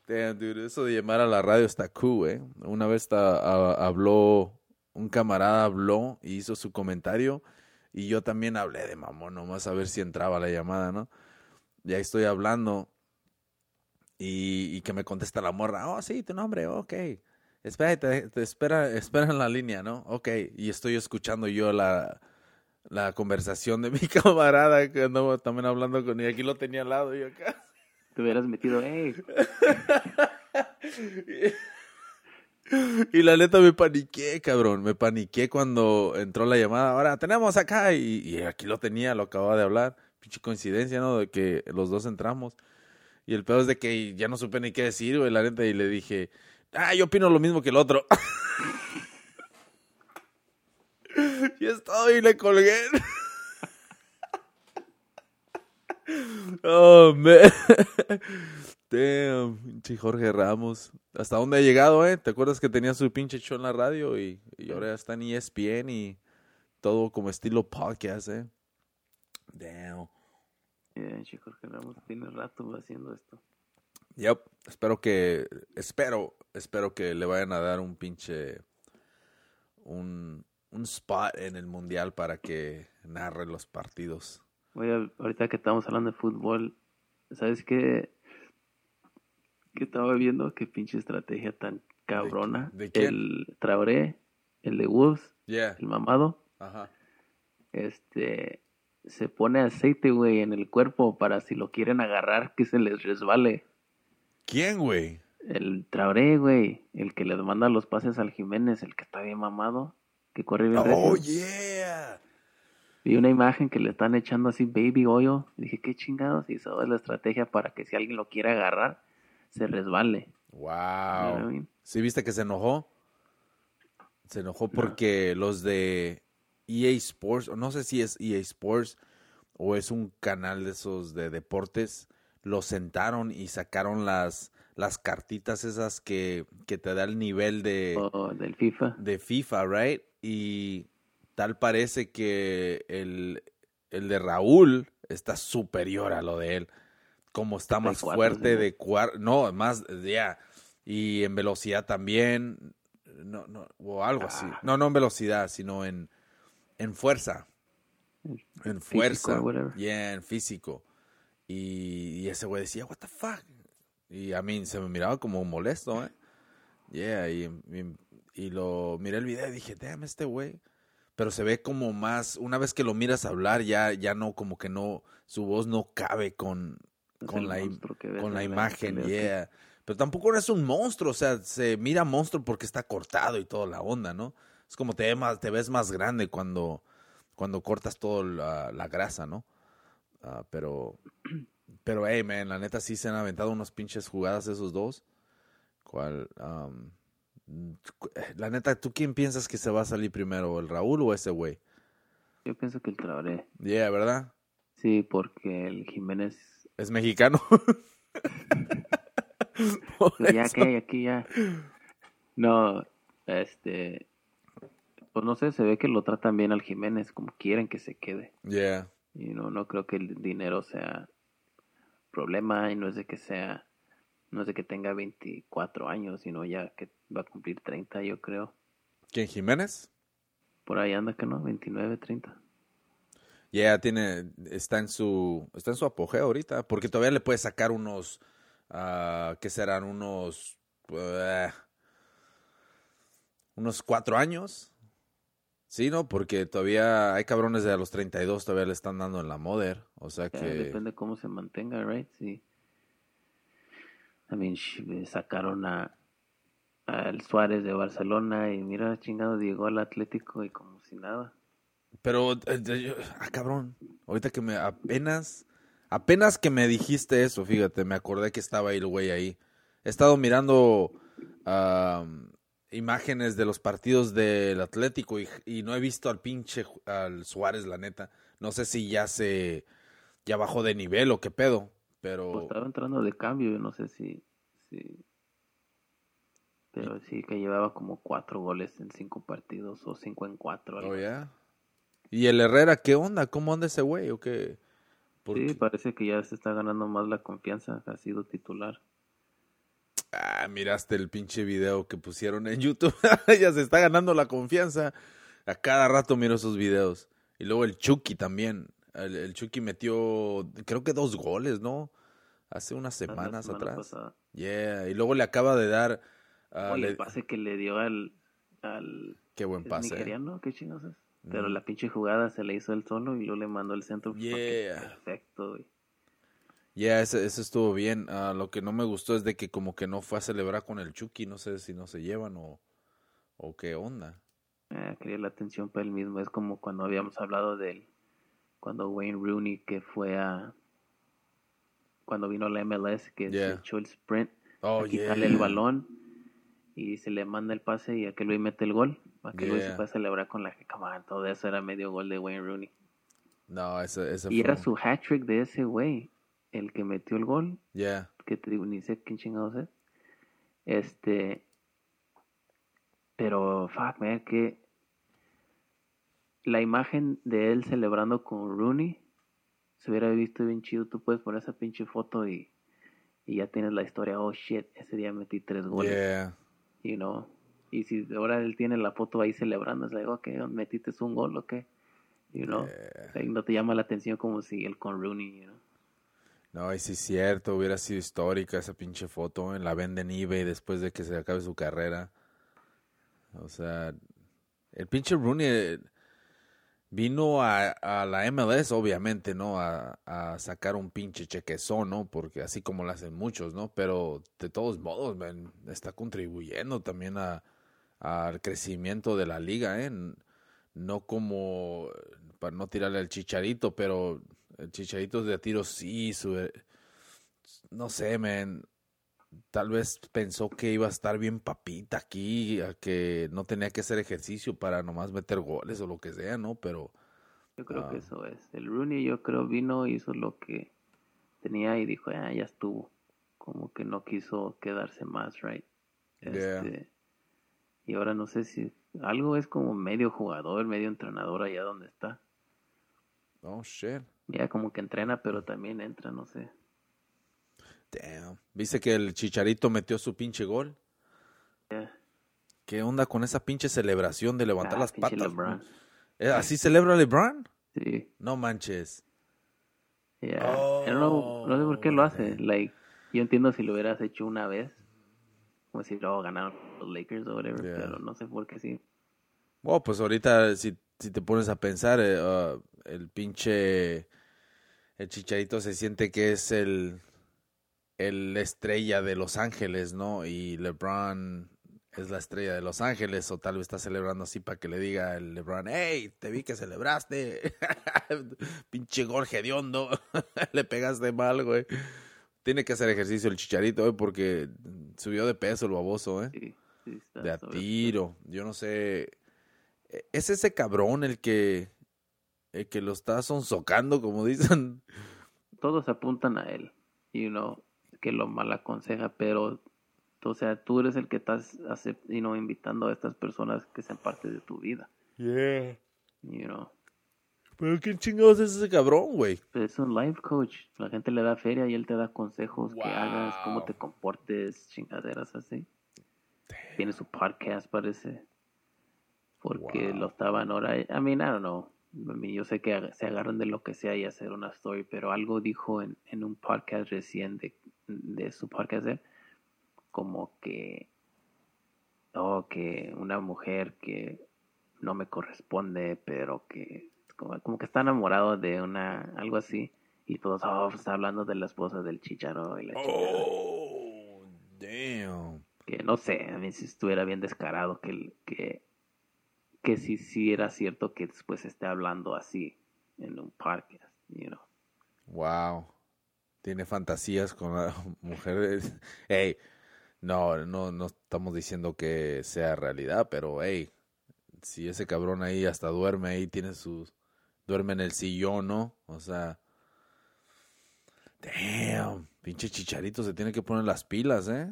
A: Damn, dude, eso de llamar a la radio está cool, eh. Una vez habló, un camarada habló y hizo su comentario. Y yo también hablé de mamón, nomás a ver si entraba la llamada, ¿no? Y ahí estoy hablando. Y, y que me contesta la morra, oh, sí, tu nombre, ok. Espera, te, te espera, espera en la línea, ¿no? Ok. Y estoy escuchando yo la, la conversación de mi camarada que andaba también hablando con y aquí lo tenía al lado y acá.
B: Te hubieras metido, hey,
A: Y la neta me paniqué, cabrón. Me paniqué cuando entró la llamada. Ahora tenemos acá y, aquí lo tenía, lo acababa de hablar. Pinche coincidencia, ¿no? De que los dos entramos. Y el peor es de que ya no supe ni qué decir, güey, la neta. Y le dije, ah, yo opino lo mismo que el otro. y estoy y le colgué. oh, man. Damn, pinche Jorge Ramos. ¿Hasta dónde ha llegado, eh? ¿Te acuerdas que tenía su pinche show en la radio y, y ahora ya está en ESPN y todo como estilo podcast, eh? Damn.
B: chico, Jorge Ramos tiene rato haciendo esto.
A: Yep. Espero que, espero, espero que le vayan a dar un pinche, un, un spot en el mundial para que narre los partidos.
B: Voy a, ahorita que estamos hablando de fútbol, ¿sabes qué? Que estaba viendo qué pinche estrategia tan cabrona.
A: de quién?
B: El Traoré, el de Wolves,
A: Yeah.
B: el mamado,
A: Ajá.
B: este, se pone aceite, güey, en el cuerpo para si lo quieren agarrar que se les resbale.
A: ¿Quién, güey?
B: El Traoré, güey, el que les manda los pases al Jiménez, el que está bien mamado, que corre bien
A: Oh,
B: recio.
A: yeah.
B: Vi una imagen que le están echando así baby oil. Dije, qué chingados. Y eso es la estrategia para que si alguien lo quiere agarrar, se resbale.
A: Wow. ¿Sí viste que se enojó? Se enojó porque los de EA Sports, o no sé si es EA Sports o es un canal de esos de deportes, lo sentaron y sacaron las, las cartitas esas que, que te da el nivel de,
B: del FIFA.
A: de FIFA, right? Y tal parece que el, el de Raúl está superior a lo de él. Como está más fuerte
B: ¿no?
A: de cuar no, más, ya, Y en velocidad también. No, no, o algo así.
B: Ah.
A: No, no en velocidad, sino en, en fuerza. En fuerza.
B: whatever.
A: Yeah, en físico. Y, y ese güey decía, what the fuck? Y a mí se me miraba como molesto, ¿eh? Yeah, y, y, y lo miré el video y dije, damn, este güey. Pero se ve como más, una vez que lo miras hablar, ya, ya no, como que no, su voz no cabe con, con la, con la
B: en
A: imagen, yeah. Pero tampoco es un monstruo, o sea, se mira monstruo porque está cortado y toda la onda, ¿no? Es como te, te ves más grande cuando, cuando cortas toda la, la grasa, ¿no? Ah, pero, pero, hey, man, la neta sí se han aventado unos pinches jugadas esos dos. ¿Cuál? am, la neta, ¿tú quién piensas que se va a salir primero, el Raúl o ese güey?
B: Yo pienso que el Traoré.
A: Yeah, ¿verdad?
B: Sí, porque el Jiménez.
A: Es mexicano.
B: Pues ya
A: eso.
B: que aquí ya. No, este. Pues no sé, se ve que lo tratan bien al Jiménez, como quieren que se quede.
A: Yeah.
B: Y no, no creo que el dinero sea problema y no es de que sea. No es de que tenga 24 años, sino ya que va a cumplir 30, yo creo.
A: ¿Quién, Jiménez?
B: Por ahí anda que no, 29, 30.
A: Ya tiene, está en su, está en su apogeo ahorita, porque todavía le puede sacar unos, ah, ¿qué serán? Unos, eh, unos cuatro años. Sí, ¿no? Porque todavía hay cabrones de a los 32 todavía le están dando en la moder, o sea que,
B: depende cómo se mantenga, right? Sí. También sacaron a al Suárez de Barcelona y mira, chingado, llegó al Atlético y como si nada.
A: Pero, eh, ah, cabrón, ahorita que me, apenas, apenas que me dijiste eso, fíjate, me acordé que estaba ahí el güey ahí. He estado mirando am, imágenes de los partidos del Atlético y, y no he visto al pinche al Suárez, la neta. No sé si ya se ya bajó de nivel o qué pedo,
B: Pues
A: pero
B: estaba entrando de cambio, no sé si, si pero sí que llevaba como cuatro goles en cinco partidos o cinco en cuatro. algo
A: oh
B: así.
A: ¿Y el Herrera qué onda? ¿Cómo anda ese güey o qué? ¿Por
B: Sí,
A: qué?
B: parece que ya se está ganando más la confianza, ha sido titular.
A: Ah, miraste el pinche video que pusieron en YouTube. ya se está ganando la confianza. A cada rato miro esos videos. Y luego el Chucky también. El, el Chucky metió, creo que dos goles, ¿no? Hace unas semanas
B: semana
A: atrás.
B: pasada.
A: Yeah. Y luego le acaba de dar.
B: Oye,
A: le-
B: el pase que le dio al, al
A: Qué buen
B: ¿Es
A: pase. eh.
B: nigeriano? ¿Qué chingados es? Pero
A: Mm.
B: la pinche jugada se le hizo él solo y luego le mandó el centro.
A: Yeah.
B: Perfecto, güey.
A: Yeah, ese, ese estuvo bien. Ah, lo que no me gustó es de que como que no fue a celebrar con el Chucky. No sé si no se llevan o, o qué onda.
B: Eh, quería la atención para él mismo. Es como cuando habíamos hablado del. Cuando Wayne Rooney que fue a. Cuando vino la MLS que
A: Yeah.
B: se echó el sprint
A: Oh,
B: a quitarle
A: yeah.
B: el balón y se le manda el pase y aquel güey mete el gol. Aquel güey se
A: Yeah.
B: fue a celebrar con la que on, todo eso era medio gol de Wayne Rooney.
A: No, ese, ese
B: Y era su hat trick de ese güey, el que metió el gol.
A: Yeah.
B: que te digo, ni sé quién chingados es. Este. Pero, fuck, man, que. La imagen de él celebrando con Rooney se hubiera visto bien chido. Tú puedes poner esa pinche foto y, y ya tienes la historia. Oh shit, ese día metí tres goles.
A: Yeah.
B: You know. Y si ahora él tiene la foto ahí celebrando, es like, ok, metiste un gol, ok. You know.
A: Yeah.
B: Like, no te llama la atención como si él con Rooney, you know.
A: No, y sí es cierto, hubiera sido histórica esa pinche foto. En la venden en eBay después de que se acabe su carrera. O sea, el pinche Rooney eh, vino a, a la MLS, obviamente, ¿no? A, a sacar un pinche chequezón, ¿no? Porque así como lo hacen muchos, ¿no? Pero de todos modos, man, está contribuyendo también al crecimiento de la liga, ¿eh? No como, para no tirarle al chicharito, pero el chicharito de tiro sí, su, no sé, man. Tal vez pensó que iba a estar bien papita aquí, a que no tenía que hacer ejercicio para nomás meter goles o lo que sea, ¿no? Pero
B: Yo creo que
A: Ah.
B: eso es. El Rooney yo creo vino, hizo lo que tenía y dijo, ah, ya estuvo. Como que no quiso quedarse más, right?
A: Yeah.
B: Este, y ahora no sé si algo es como medio jugador, medio entrenador allá donde está.
A: oh shit.
B: Ya como que entrena, pero también entra, no sé.
A: Damn. ¿Viste que el Chicharito metió su pinche gol?
B: Yeah.
A: ¿Qué onda con esa pinche celebración de levantar
B: Ah,
A: las patas?
B: LeBron.
A: ¿Eh, ¿Así celebra LeBron?
B: Sí.
A: No manches.
B: Yeah.
A: Oh,
B: no sé por qué lo hace. Like, yo entiendo si lo hubieras hecho una vez, como si luego ganaron los Lakers o whatever,
A: Yeah.
B: pero no sé por qué sí.
A: Bueno, pues ahorita si, si te pones a pensar, ah, el pinche... El Chicharito se siente que es el, el estrella de Los Ángeles, ¿no? Y LeBron es la estrella de Los Ángeles, o tal vez está celebrando así para que le diga el LeBron, hey, te vi que celebraste, pinche gol hediondo, le pegaste mal, güey. Tiene que hacer ejercicio el Chicharito, eh, porque subió de peso el baboso, ¿eh?
B: Sí, sí está
A: De a tiro. Yo no sé. E- ¿Es ese cabrón el que, el que lo está sonsocando, como dicen?
B: Todos apuntan a él, you know, que lo mal aconseja, pero, o sea, tú eres el que estás acep- you know, invitando a estas personas que sean parte de tu vida,
A: Yeah.
B: you know.
A: Pero ¿quién chingados es ese cabrón, güey?
B: Pero es un life coach. La gente le da feria y él te da consejos que hagas, cómo te comportes, chingaderas así. Tiene su podcast, parece. Porque
A: Wow.
B: lo estaban ahora. I mean, I don't know. Yo sé que se agarran de lo que sea y hacer una story, pero algo dijo en, en un podcast recién de, de su podcast de como que. Oh, que una mujer que no me corresponde, pero que como, como que está enamorado de una, algo así, y todos, oh, pues, está hablando de la esposa del chicharo y la.
A: Oh, damn.
B: Que no sé, a mí si estuviera bien descarado que, que, que si sí era cierto que después esté hablando así en un podcast, you know.
A: Wow. Tiene fantasías con la mujer. Hey, no, no, no estamos diciendo que sea realidad, pero hey, si ese cabrón ahí hasta duerme ahí, tiene sus. Duerme en el sillón, ¿no? O sea. Damn, pinche chicharito se tiene que poner las pilas, ¿eh?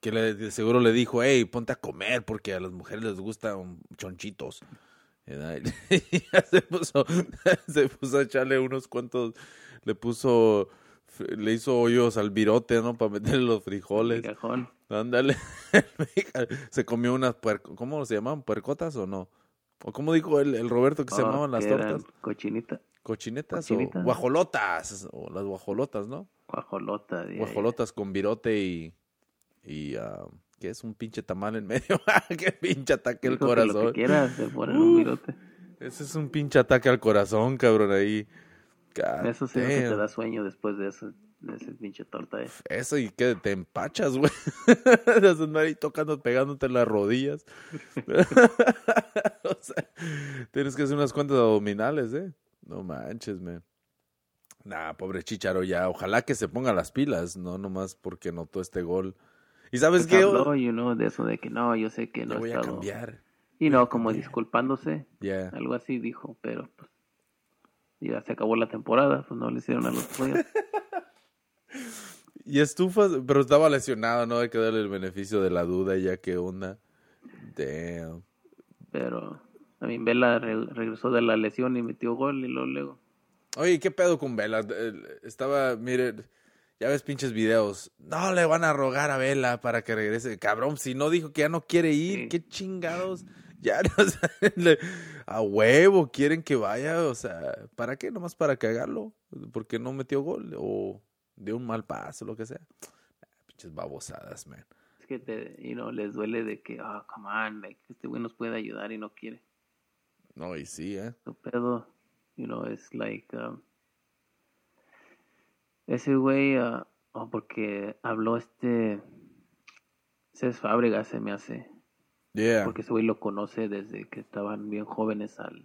A: Que le, de seguro le dijo, hey, ponte a comer porque a las mujeres les gustan chonchitos. Y ya se puso, se puso a echarle unos cuantos, le puso, le hizo hoyos al virote, ¿no? Para meterle los frijoles.
B: Cajón.
A: Ándale. se comió unas puerco, ¿cómo se llamaban? ¿Puercotas o no? ¿O cómo dijo el, el Roberto que se
B: Oh,
A: llamaban las tortas?
B: Cochinita,
A: ¿Cochinetas
B: cochinitas.
A: o guajolotas? O las guajolotas, ¿no?
B: guajolota. de-
A: Guajolotas con virote y, y ah, ¿qué es? Un pinche tamal en medio. ¡Qué pinche ataque al
B: que Lo
A: corazón!
B: que quieras, un
A: Uh. Ese es un pinche ataque al corazón, cabrón, ahí. God
B: Eso sí que te da sueño después de eso, de ese pinche torta. eh.
A: Eso y que te empachas, güey. Andar ahí tocando, pegándote en las rodillas. o sea, tienes que hacer unas cuantas abdominales, ¿eh? No manches, man. Nah, pobre Chicharo ya. Ojalá que se ponga las pilas, no nomás porque notó este gol. ¿Y sabes
B: Pues
A: qué?
B: habló, you know, de eso de que no, yo sé que no
A: voy a
B: estado...
A: cambiar.
B: Y no, como disculpándose,
A: Ya.
B: algo así dijo, pero pues ya se acabó la temporada, pues no le hicieron a los Players.
A: Y estufas, pero estaba lesionado, ¿no? Hay que darle el beneficio de la duda, ya que onda. Damn.
B: Pero, a mí, Vela re- regresó de la lesión y metió gol y luego, luego.
A: Oye, ¿qué pedo con Vela? Eh, Estaba, mire, ya ves pinches videos. No le van a rogar a Vela para que regrese. Cabrón, si no dijo que ya no quiere ir, qué chingados. Ya, o sea, le- a huevo quieren que vaya, o sea, ¿para qué? Nomás para cagarlo, porque no metió gol o de un mal paso, lo que sea. Ah, Pinches babosadas, man.
B: Es que te, you know, les duele de que, ah, come on, like, este güey nos puede ayudar y no quiere.
A: No, y sí, ¿eh?
B: Su pedo, you know, es like, um, ese güey, oh, porque habló este, Cés Fábrega se me hace,
A: Yeah,
B: porque ese güey lo conoce desde que estaban bien jóvenes al,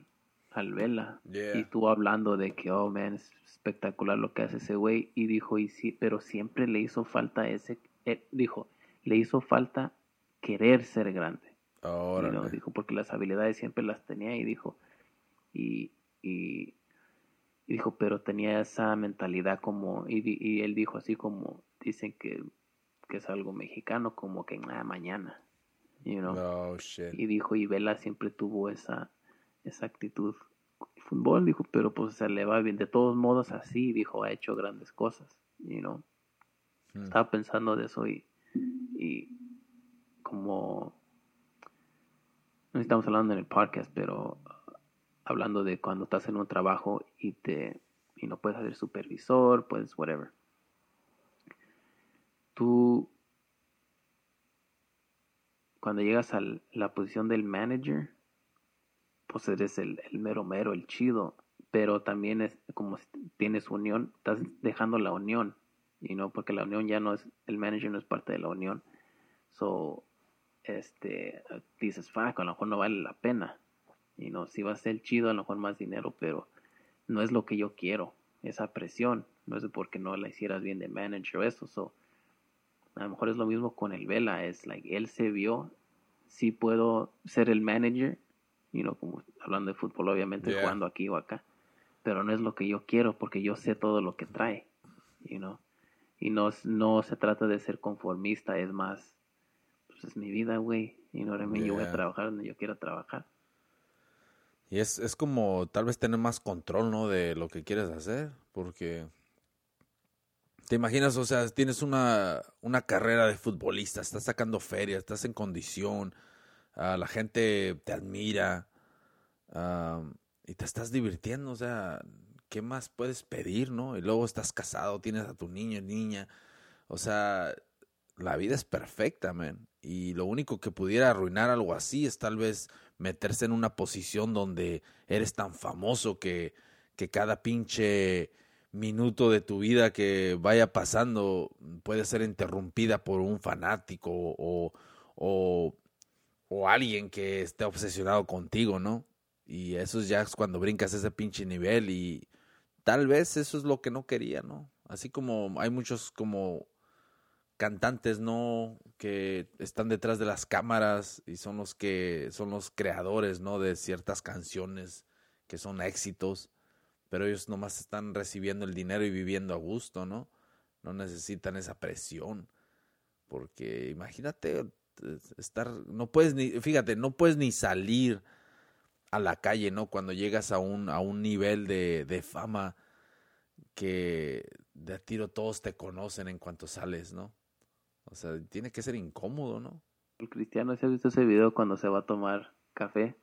B: al Vela.
A: yeah.
B: Y estuvo hablando de que, oh, man, es espectacular lo que hace ese güey. Y dijo, y sí, pero siempre le hizo falta ese, eh, dijo, le hizo falta querer ser grande. you know, dijo, porque las habilidades siempre las tenía y dijo, y, y, y dijo, pero tenía esa mentalidad como, y, él dijo así como, dicen que, que es algo mexicano, como que ah, mañana, you know.
A: No, shit.
B: Y dijo, y Vela siempre tuvo esa, esa actitud. Fútbol, dijo, pero pues se le va bien. De todos modos, así, dijo, ha hecho grandes cosas, you know. Estaba pensando de eso y, y como no estamos hablando en el podcast, pero hablando de cuando estás en un trabajo y te y no puedes hacer supervisor, pues whatever. Tú cuando llegas a la posición del manager, pues eres el, el mero mero, el chido, pero también es como si tienes unión, estás dejando la unión, y no porque la unión ya no es, el manager no es parte de la unión. So, este, dices, fuck, a lo mejor no vale la pena. Y no, si va a ser chido, a lo mejor más dinero, pero no es lo que yo quiero, esa presión. No es porque no la hicieras bien de manager o eso. So, a lo mejor es lo mismo con el Vela. Es like, él se vio, si puedo ser el manager, you know, como hablando de fútbol, obviamente,
A: Yeah.
B: jugando aquí o acá. Pero no es lo que yo quiero porque yo sé todo lo que trae, you know. Y no, no se trata de ser conformista, es más, pues es mi vida, güey. Y no Yo voy a
A: Yeah.
B: trabajar donde yo quiera trabajar.
A: Y es, es como tal vez tener más control, ¿no? De lo que quieres hacer, porque te imaginas, o sea, tienes una, una carrera de futbolista, estás sacando feria, estás en condición, ah, la gente te admira ah, y te estás divirtiendo, o sea, ¿qué más puedes pedir, no? Y luego estás casado, tienes a tu niño, niña, o sea, la vida es perfecta, man. Y lo único que pudiera arruinar algo así es tal vez meterse en una posición donde eres tan famoso que, que cada pinche minuto de tu vida que vaya pasando puede ser interrumpida por un fanático o, o, o alguien que esté obsesionado contigo, ¿no? Y eso ya cuando brincas ese pinche nivel y tal vez eso es lo que no quería, ¿no? Así como hay muchos como cantantes, ¿no? Que están detrás de las cámaras y son los que son los creadores, ¿no? De ciertas canciones que son éxitos, pero ellos nomás están recibiendo el dinero y viviendo a gusto, ¿no? No necesitan esa presión, porque imagínate estar, no puedes ni, fíjate, no puedes ni salir a la calle, ¿no? Cuando llegas a un, a un nivel de, de fama que de a tiro todos te conocen en cuanto sales, ¿no? O sea, tiene que ser incómodo, ¿no?
B: El cristiano, ¿se ha visto ese video cuando se va a tomar café?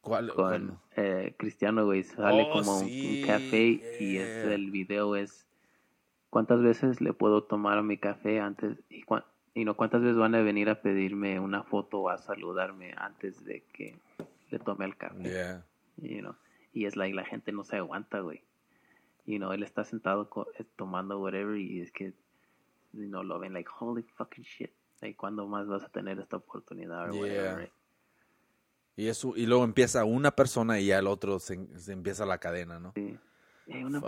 A: ¿Cuál?
B: Con eh, Cristiano, güey, sale
A: Oh,
B: como un-
A: sí,
B: un café y es,
A: yeah.
B: el video es cuántas veces le puedo tomar mi café antes y, cuan- y no cuántas veces van a venir a pedirme una foto o a saludarme antes de que le tome el café.
A: Yeah.
B: you know. Y es like la gente no se aguanta, güey. You know, él está sentado co- eh, tomando whatever y es que you know, lo ven like holy fucking shit. Like ¿cuándo más vas a tener esta oportunidad or
A: Yeah.
B: whatever, right?
A: Y eso, y luego empieza una persona y ya el otro se, se empieza la cadena, ¿no?
B: Sí. Eh, una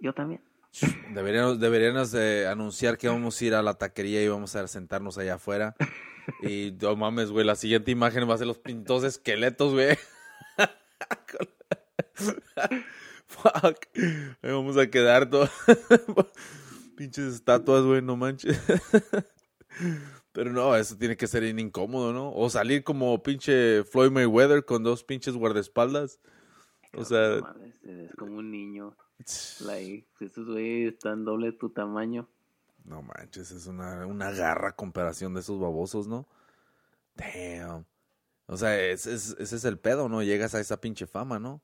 B: yo también.
A: Deberíamos, deberíamos de anunciar que vamos a ir a la taquería y vamos a sentarnos allá afuera. Y no mames, güey, la siguiente imagen va a ser los pintos esqueletos, güey. Fuck. Ahí vamos a quedar todos. Pinches estatuas, güey, no manches. Pero no, eso tiene que ser incómodo, ¿no? O salir como pinche Floyd Mayweather con dos pinches guardaespaldas. O sea,
B: mames, es como un niño. Like, esos güeyes están doble de tu tamaño.
A: No manches, es una, una garra comparación de esos babosos, ¿no? Damn. O sea, ese es, ese es el pedo, ¿no? Llegas a esa pinche fama, ¿no?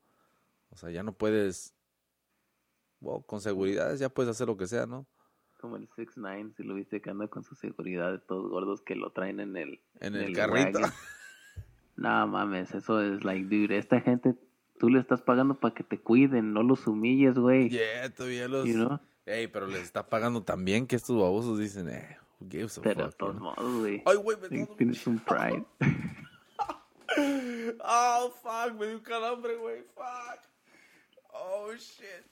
A: O sea, ya no puedes... Con seguridad ya puedes hacer lo que sea, ¿no?
B: Como el 6ix9ine, si lo viste que anda con su seguridad de todos gordos que lo traen en el,
A: En el carrito.
B: wagon. No mames, eso es like, dude, esta gente, tú le estás pagando para que te cuiden, no los humilles, güey.
A: Yeah, todavía los...
B: You know?
A: Ey, pero les está pagando tan bien que estos babosos dicen, eh, who gives a
B: Pero de
A: fuck,
B: todos
A: you know?
B: modos, güey.
A: Ay, güey, me
B: Tienes un pride.
A: Oh, fuck, me dio un calambre, güey. Fuck. Oh, shit.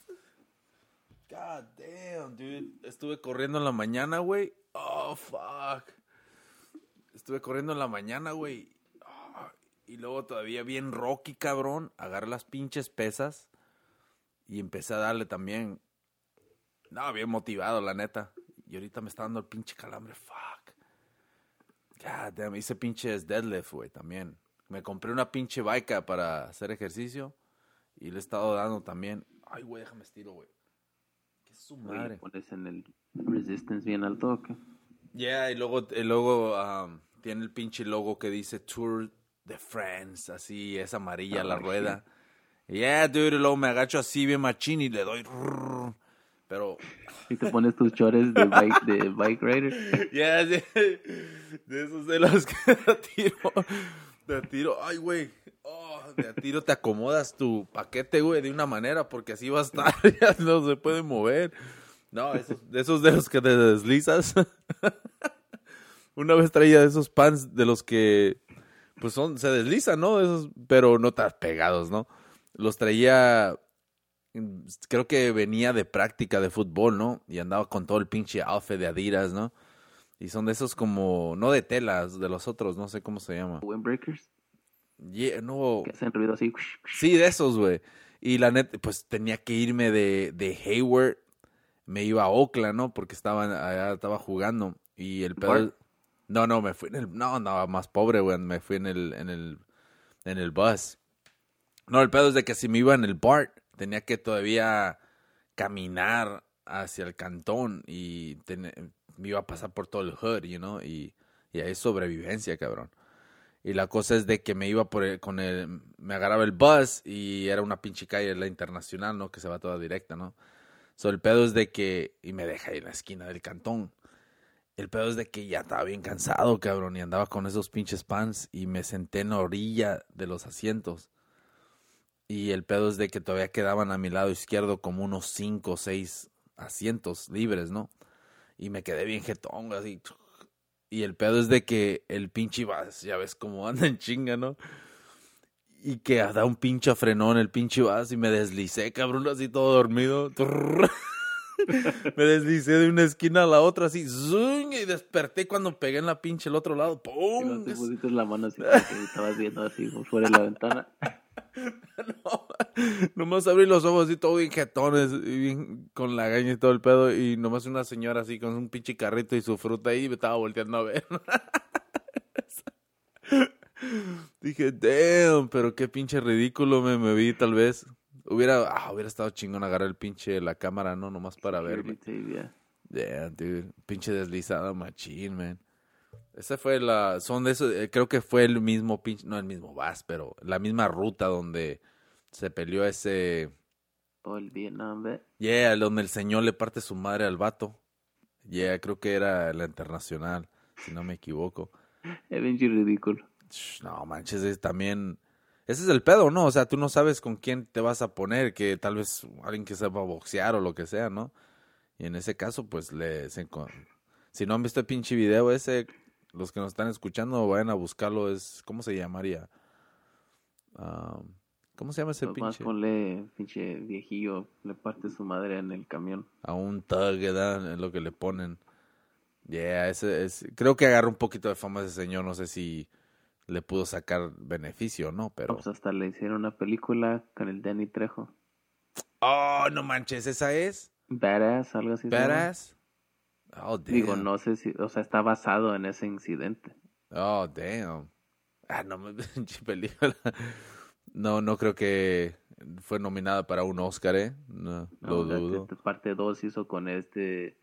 A: God damn, dude. Estuve corriendo en la mañana, güey. Oh, fuck. Estuve corriendo en la mañana, güey. Ah, y luego todavía bien rocky, cabrón. Agarré las pinches pesas y empecé a darle también. No, bien motivado, la neta. Y ahorita me está dando el pinche calambre. Fuck. God damn, hice pinches deadlift, güey, también. Me compré una pinche bike para hacer ejercicio y le he estado dando también. Ay, güey, déjame estiro, güey. ¿Qué Su
B: Y
A: madre.
B: le pones en el resistance bien alto. ¿o qué?
A: Yeah, y luego, y luego um, tiene el pinche logo que dice Tour de France, así es amarilla la
B: Oh,
A: rueda. Yeah, dude, y luego me agacho así bien machín y le doy. Pero,
B: Y te pones tus chores de bike, de bike rider.
A: yeah, de, de esos de los que a tiro, a tiro, ay, güey, de a tiro te acomodas tu paquete, güey, de una manera, porque así va a estar, ya no se puede mover. No, esos, de esos de los que te deslizas. Una vez traía esos pants de los que, pues son, se deslizan, ¿no? Esos, pero no tan pegados, ¿no? Los traía, creo que venía de práctica de fútbol, ¿no? Y andaba con todo el pinche outfit de Adidas, ¿no? Y son de esos como, no de telas, de los otros, no sé cómo se llama.
B: Windbreakers.
A: Yeah, no,
B: Que hacen ruido así.
A: Sí, de esos, güey. Y la neta, pues tenía que irme de, de Hayward. Me iba a Oakland, ¿no? Porque estaba, allá estaba jugando. Y el pedo. No, no, me fui en el. No, no, más pobre, güey. Me fui en el, en el, en el bus. No, el pedo es de que si me iba en el BART, tenía que todavía caminar hacia el cantón y ten- me iba a pasar por todo el hood, you know, y, y ahí es sobrevivencia, cabrón. Y la cosa es de que me iba por el- con el, me agarraba el bus y era una pinche calle, la internacional, ¿no? Que se va toda directa, ¿no? So, el pedo es de que, y me deja ahí en la esquina del cantón. El pedo es de que ya estaba bien cansado, cabrón, y andaba con esos pinches pants y me senté en la orilla de los asientos. Y el pedo es de que todavía quedaban a mi lado izquierdo como unos cinco o seis asientos libres, ¿no? Y me quedé bien jetón, así. Y el pedo es de que el pinche vas, ya ves cómo anda en chinga, ¿no? Y que da un pinche frenón el pinche vas y me deslicé, cabrón, así todo dormido. Me deslicé de una esquina a la otra, así, zung, y desperté cuando pegué en la pinche el otro lado.
B: Y
A: ¡Pum!
B: no te pusiste la mano así estabas viendo así por fuera de la ventana.
A: No, nomás abrí los ojos así todo bien jetones, y bien con la gaña y todo el pedo, y nomás una señora así con un pinche carrito y su fruta ahí y me estaba volteando a ver. Dije, damn, pero qué pinche ridículo me, me vi tal vez. Hubiera, ah, hubiera estado chingón agarrar el pinche la cámara, ¿no? Nomás para verme.
B: Yeah.
A: Dude. Pinche deslizada machín, man. Esa fue la. Son de esos. eh, creo que fue el mismo pinche. No el mismo Bass, pero la misma ruta donde se peleó ese.
B: Todo el Vietnam.
A: Yeah, donde el señor le parte su madre al vato. Yeah, creo que era la internacional, si no me equivoco.
B: Es bien ridículo.
A: No manches, es también. Ese es el pedo, ¿no? O sea, tú no sabes con quién te vas a poner, que tal vez alguien que sepa boxear o lo que sea, ¿no? Y en ese caso, pues le. se Si no han visto el pinche video ese, los que nos están escuchando, vayan a buscarlo. Es. ¿Cómo se llamaría? Ah, ¿Cómo se llama ese
B: Pues más
A: pinche?
B: ponle pinche viejillo, le parte su madre en el camión.
A: A un ¿verdad? Es lo que le ponen. Yeah, ese es. Creo que agarró un poquito de fama ese señor. No sé si le pudo sacar beneficio no, pero.
B: Pues hasta le hicieron una película con el Danny Trejo.
A: Oh, no manches, esa es.
B: Badass, algo así.
A: Badass. Oh, damn.
B: Digo, no sé si, o sea, está basado en ese incidente.
A: Oh, damn. Ah, no me película. No, no creo que fue nominada para un Oscar, ¿eh? No,
B: No,
A: lo dudo.
B: la parte 2 hizo con este,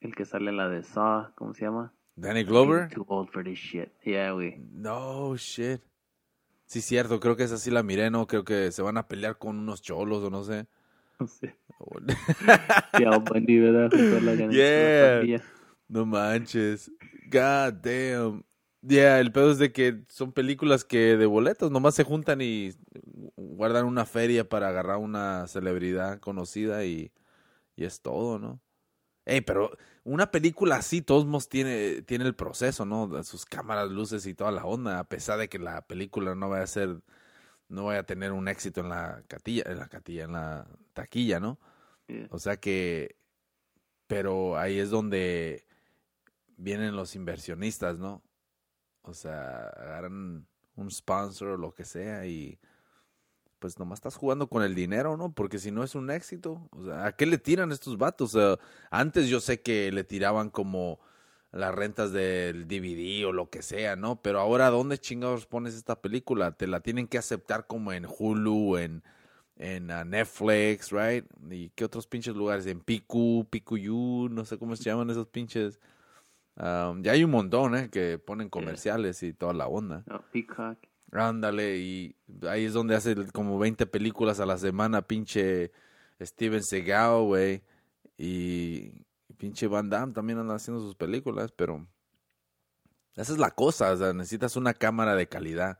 B: el que sale en la de Saw, ¿cómo se llama?
A: Danny Glover.
B: Too old for this shit. Yeah, güey.
A: No, shit. Sí, cierto, creo que esa sí la miré, ¿no? Creo que se van a pelear con unos cholos o no sé.
B: No
A: manches. God damn. Yeah, el pedo es de que son películas que de boletos nomás se juntan y guardan una feria para agarrar una celebridad conocida y, y es todo, ¿no? Ey, pero una película así, todos modos tiene, tiene el proceso, ¿no? Sus cámaras, luces y toda la onda, a pesar de que la película no vaya a ser, no vaya a tener un éxito en la catilla, en la catilla, en la taquilla, ¿no?
B: Yeah.
A: O sea que, pero ahí es donde vienen los inversionistas, ¿no? O sea, agarran un sponsor o lo que sea y pues nomás estás jugando con el dinero, ¿no? Porque si no es un éxito, o sea, ¿a qué le tiran estos vatos? O sea, antes yo sé que le tiraban como las rentas del DVD o lo que sea, ¿no? Pero ahora, ¿dónde chingados pones esta película? Te la tienen que aceptar como en Hulu, en, en ah, Netflix, right? ¿Y qué otros pinches lugares? En Piku, Pikuyu, no sé cómo se llaman esos pinches. Um, ya hay un montón, ¿eh? Que ponen comerciales y toda la onda.
B: No, Peacock.
A: Ándale, y ahí es donde hace como 20 películas a la semana, pinche Steven Seagal, güey. Y pinche Van Damme también anda haciendo sus películas, pero esa es la cosa, o sea, necesitas una cámara de calidad.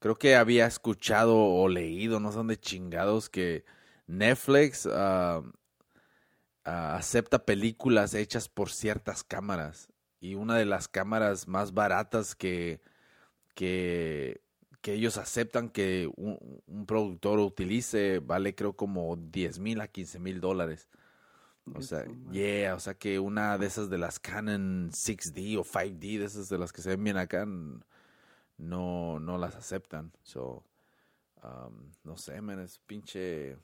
A: Creo que había escuchado o leído, no sé dónde chingados, que Netflix ah, acepta películas hechas por ciertas cámaras. Y una de las cámaras más baratas que, que, que ellos aceptan que un, un productor utilice vale creo como 10 mil a 15 mil dólares. O sea, yeah, o sea que una de esas de las Canon 6D o 5D, de esas de las que se ven bien acá, no, no las aceptan. So, um, no sé, man, es pinche...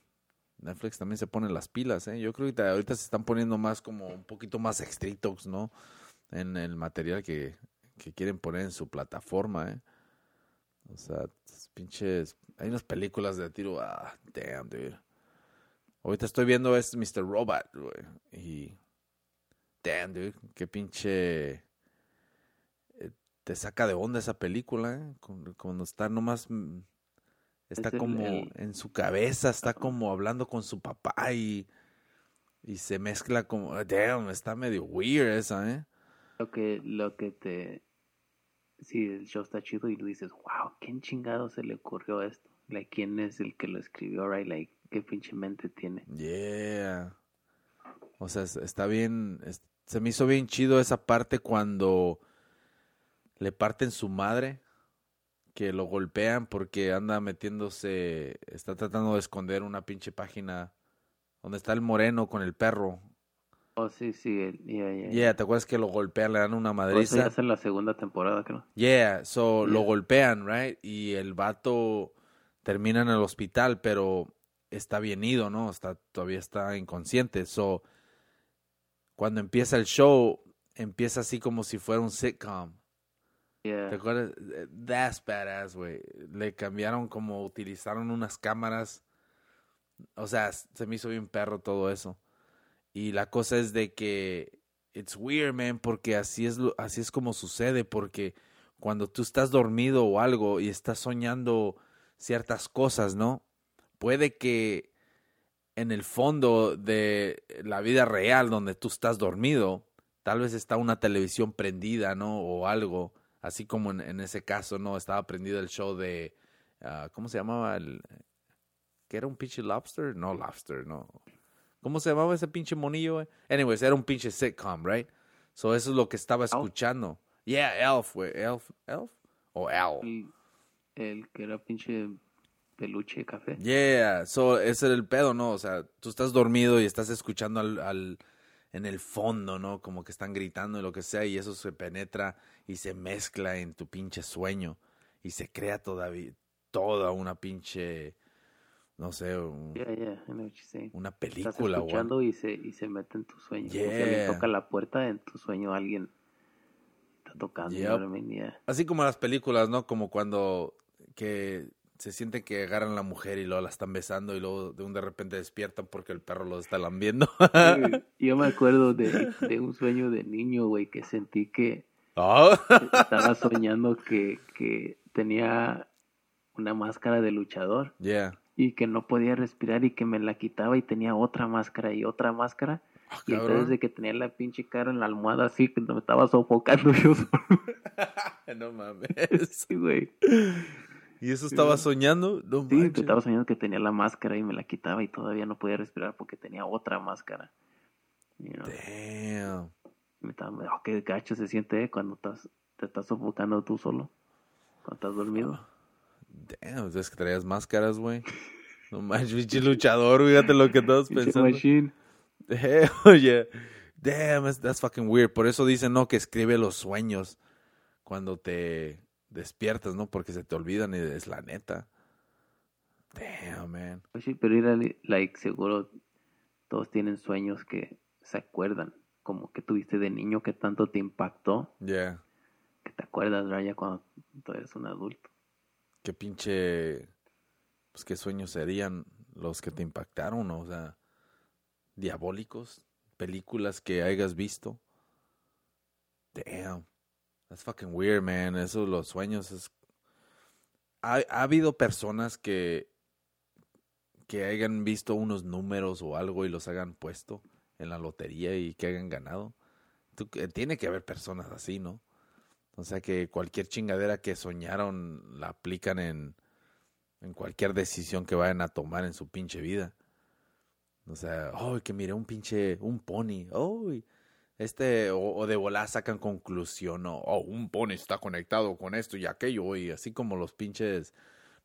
A: Netflix también se pone las pilas, ¿eh? Yo creo que ahorita- se están poniendo más como un poquito más estrictos, ¿no? En el material que, que quieren poner en su plataforma, ¿eh? O sea, es pinches... Hay unas películas de tiro, ah, damn, dude. Ahorita estoy viendo es Mr. Robot, güey. Y. Damn, dude. Qué pinche. eh, Te saca de onda esa película, ¿eh? Cuando, está nomás. mm, Está
B: Es el-
A: como
B: el-
A: en su cabeza, está como hablando con su papá y. Y se mezcla como. Damn, está medio weird esa, ¿eh?
B: Lo que, lo que te... Sí, el show está chido y tú dices, wow, ¿quién chingado se le ocurrió esto? Like, ¿quién es el que lo escribió, right? Like, ¿qué pinche mente tiene?
A: Yeah. O sea, es- está bien. se me hizo bien chido esa parte cuando le parten su madre, que lo golpean porque anda metiéndose, está tratando de esconder una pinche página donde está el moreno con el perro.
B: Oh, sí, sí, yeah, yeah,
A: Yeah, ¿te acuerdas que lo golpean, le dan una
B: Pero eso ya
A: madriza?
B: es en la segunda temporada, creo.
A: Yeah, so lo golpean, right? Y el vato termina en el hospital, pero está bien ido, ¿no? Está, todavía está inconsciente. So, cuando empieza el show, empieza así como si fuera un sitcom.
B: Yeah.
A: ¿Te acuerdas? Eh, That's badass, güey. Le cambiaron como utilizaron unas cámaras. O sea, se me hizo bien perro todo eso. Y la cosa es de que it's weird, man, porque así es así es como sucede porque cuando tú estás dormido o algo y estás soñando ciertas cosas, ¿no? Puede que en el fondo de la vida real donde tú estás dormido, tal vez está una televisión prendida, ¿no? O algo, así como en, en ese caso, ¿no? Estaba prendido el show de, ah, ¿cómo se llamaba? El, ¿Que era un pinche lobster? No, lobster, no. ¿Cómo se llamaba ese pinche monillo? güey? Anyways, era un pinche sitcom, right? So eso es lo que estaba escuchando. Yeah, Elf, güey. Elf, Elf o Al.
B: El, el que era pinche peluche de café.
A: Yeah, so ese era el pedo, ¿no? O sea, tú estás dormido y estás escuchando al, al en el fondo, ¿no? Como que están gritando y lo que sea y eso se penetra y se mezcla en tu pinche sueño y se crea todavía toda una pinche no sé, un-
B: Yeah, yeah,
A: una
B: Estás
A: película algo.
B: escuchando y se, y se mete en tu sueño. Como si alguien
A: Yeah.
B: toca la puerta, en tu sueño alguien está tocando.
A: Yep.
B: Yeah.
A: Así como las películas, ¿no? Como cuando que se siente que agarran a la mujer y luego la están besando y luego de un de repente despiertan porque el perro los está lambiendo.
B: Yo me acuerdo de, de un sueño de niño, güey, que sentí que
A: Oh.
B: estaba soñando que, que tenía una máscara de luchador
A: yeah.
B: y que no podía respirar y que me la quitaba y tenía otra máscara y otra máscara.
A: Ah,
B: Y entonces de que tenía la pinche cara en la almohada así, que me estaba sofocando yo solo,
A: no mames.
B: sí, güey.
A: ¿Y eso estaba soñando? No
B: Sí, que
A: manches.
B: estaba soñando que tenía la máscara y me la quitaba y todavía no podía respirar porque tenía otra máscara. You know,
A: Damn.
B: me estaba, oh, qué gacho se siente eh, cuando estás, te estás sofocando tú solo, cuando estás dormido.
A: Damn, es que traías máscaras, güey. No manches, pinche luchador, fíjate lo que
B: Pinche
A: pensando.
B: machine.
A: Hell yeah. Damn, that's fucking weird. Por eso dicen, no, que escribe los sueños cuando te despiertas, ¿no? Porque se te olvidan y es la neta. Damn, man.
B: Pues sí, pero like, seguro todos tienen sueños que se acuerdan, como que tuviste de niño que tanto te impactó,
A: Yeah.
B: que te acuerdas, ¿verdad? Ya cuando tú eres un adulto.
A: Qué pinche... Pues qué sueños serían. los que te impactaron, o sea, diabólicos, películas que hayas visto. Damn. That's fucking weird, man. Eso, los sueños es... Ha, ha habido personas que que hayan visto unos números o algo y los hayan puesto en la lotería y que hayan ganado. Tú- que- tiene que haber personas así, ¿no? O sea que cualquier chingadera que soñaron la aplican en, en cualquier decisión que vayan a tomar en su pinche vida. O sea, oh, que miré un pinche, un pony, oh, este, o, o de volar sacan conclusión, ¿no? oh, un pony está conectado con esto y aquello, y así como los pinches,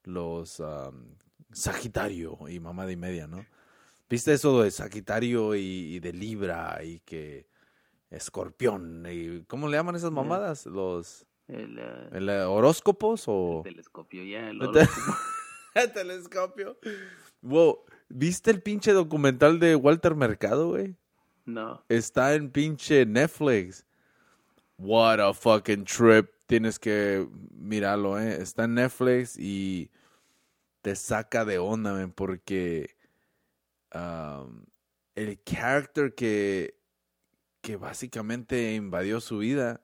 A: los am, Sagitario y mamada y media, ¿no? ¿Viste eso de Sagitario y, y de Libra y que Escorpión y cómo le llaman esas mamadas? Los
B: El, eh,
A: ¿el, horóscopos o
B: el telescopio, ya. El horóscopo.
A: el telescopio. Wow, ¿viste el pinche documental de Walter Mercado, güey?
B: No.
A: Está en pinche Netflix. What a fucking trip. Tienes que mirarlo, eh. Está en Netflix y te saca de onda, man, porque um, el character que, que básicamente invadió su vida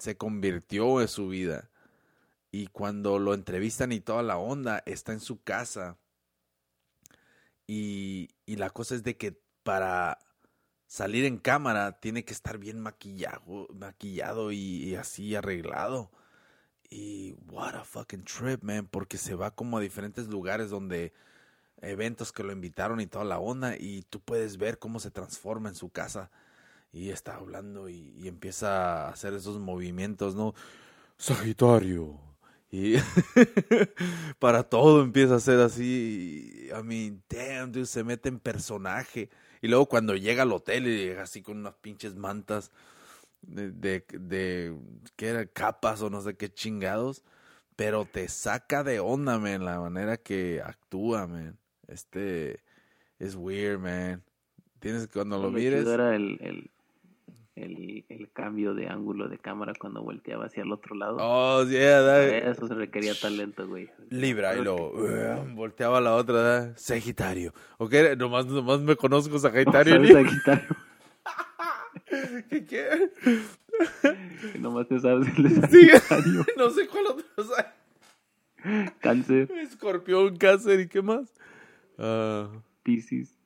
A: se convirtió en su vida. Y cuando lo entrevistan y toda la onda, está en su casa. Y, y la cosa es de que para salir en cámara tiene que estar bien maquillado, maquillado y, así arreglado. Y what a fucking trip, man, porque se va como a diferentes lugares donde eventos que lo invitaron y toda la onda y tú puedes ver cómo se transforma en su casa y está hablando y, y empieza a hacer esos movimientos, ¿no? Sagitario. Y para todo empieza a ser así. I mean, damn, dude, se mete en personaje. Y luego cuando llega al hotel y llega así con unas pinches mantas de, de, de ¿qué era? Capas o no sé qué chingados. Pero te saca de onda, man, la manera que actúa, man. Este es weird, man. Tienes que cuando lo mires.
B: era el, el, el, el cambio de ángulo de cámara cuando volteaba hacia el otro lado.
A: Oh, yeah, that-
B: Eso se requería talento, güey.
A: Libra y lo
B: que-
A: volteaba a la otra, ¿verdad? Sagitario. Ok, nomás, nomás me conozco
B: No
A: Sagitario.
B: sabes Sagitario.
A: ¿Qué, qué?
B: Nomás te sabes el de
A: Sí,
B: Sagitario.
A: no sé cuál otro. sea,
B: Cáncer,
A: Escorpión, cáncer y qué más. Ah,
B: Piscis.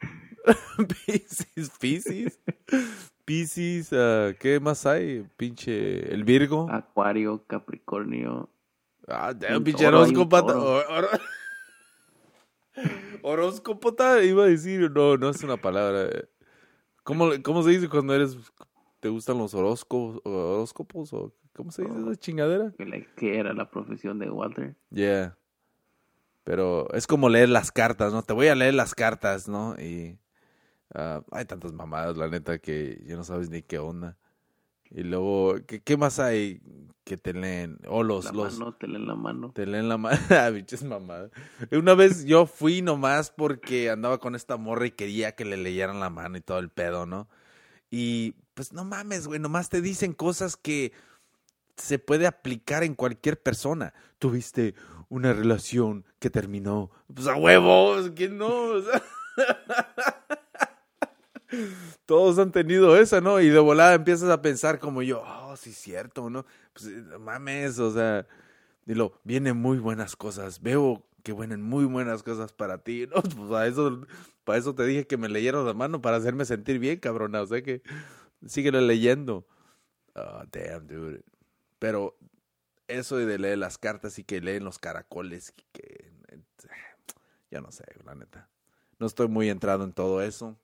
A: Piscis, Piscis. Piscis, ah, ¿qué más hay? Pinche, el Virgo.
B: Acuario, Capricornio.
A: Ah, damn, pinche horóscopo. Horóscopo, iba a decir, no, no es una palabra. ¿Cómo, le- cómo se dice cuando eres, te gustan los horóscopos, horóscopos o cómo se dice esa chingadera?
B: Que era la profesión de Walter.
A: Yeah. Pero es como leer las cartas, ¿no? Te voy a leer las cartas, ¿no? Y ah, hay tantas mamadas, la neta, que ya no sabes ni qué onda. Y luego, ¿qué, qué más hay que te leen? O los,
B: La
A: los,
B: mano, te leen la mano.
A: te leen la mano. Ah, biches mamadas. Una vez yo fui nomás porque andaba con esta morra y quería que le leyeran la mano y todo el pedo, ¿no? Y pues no mames, güey, nomás te dicen cosas que se puede aplicar en cualquier persona. Tuviste una relación que terminó. Pues a huevos, ¿quién no? O sea, Todos han tenido esa, ¿no? Y de volada empiezas a pensar como yo, oh, sí, cierto, ¿no? Pues eh, mames, o sea, dilo, vienen muy buenas cosas. Veo que vienen muy buenas cosas para ti, ¿no? Pues eso, para eso te dije que me leyeras la mano, para hacerme sentir bien, cabrona. O sea que síguelo leyendo. Oh, damn, dude. Pero eso de leer las cartas y que leen los caracoles, que ya no sé, la neta. No estoy muy entrado en todo eso.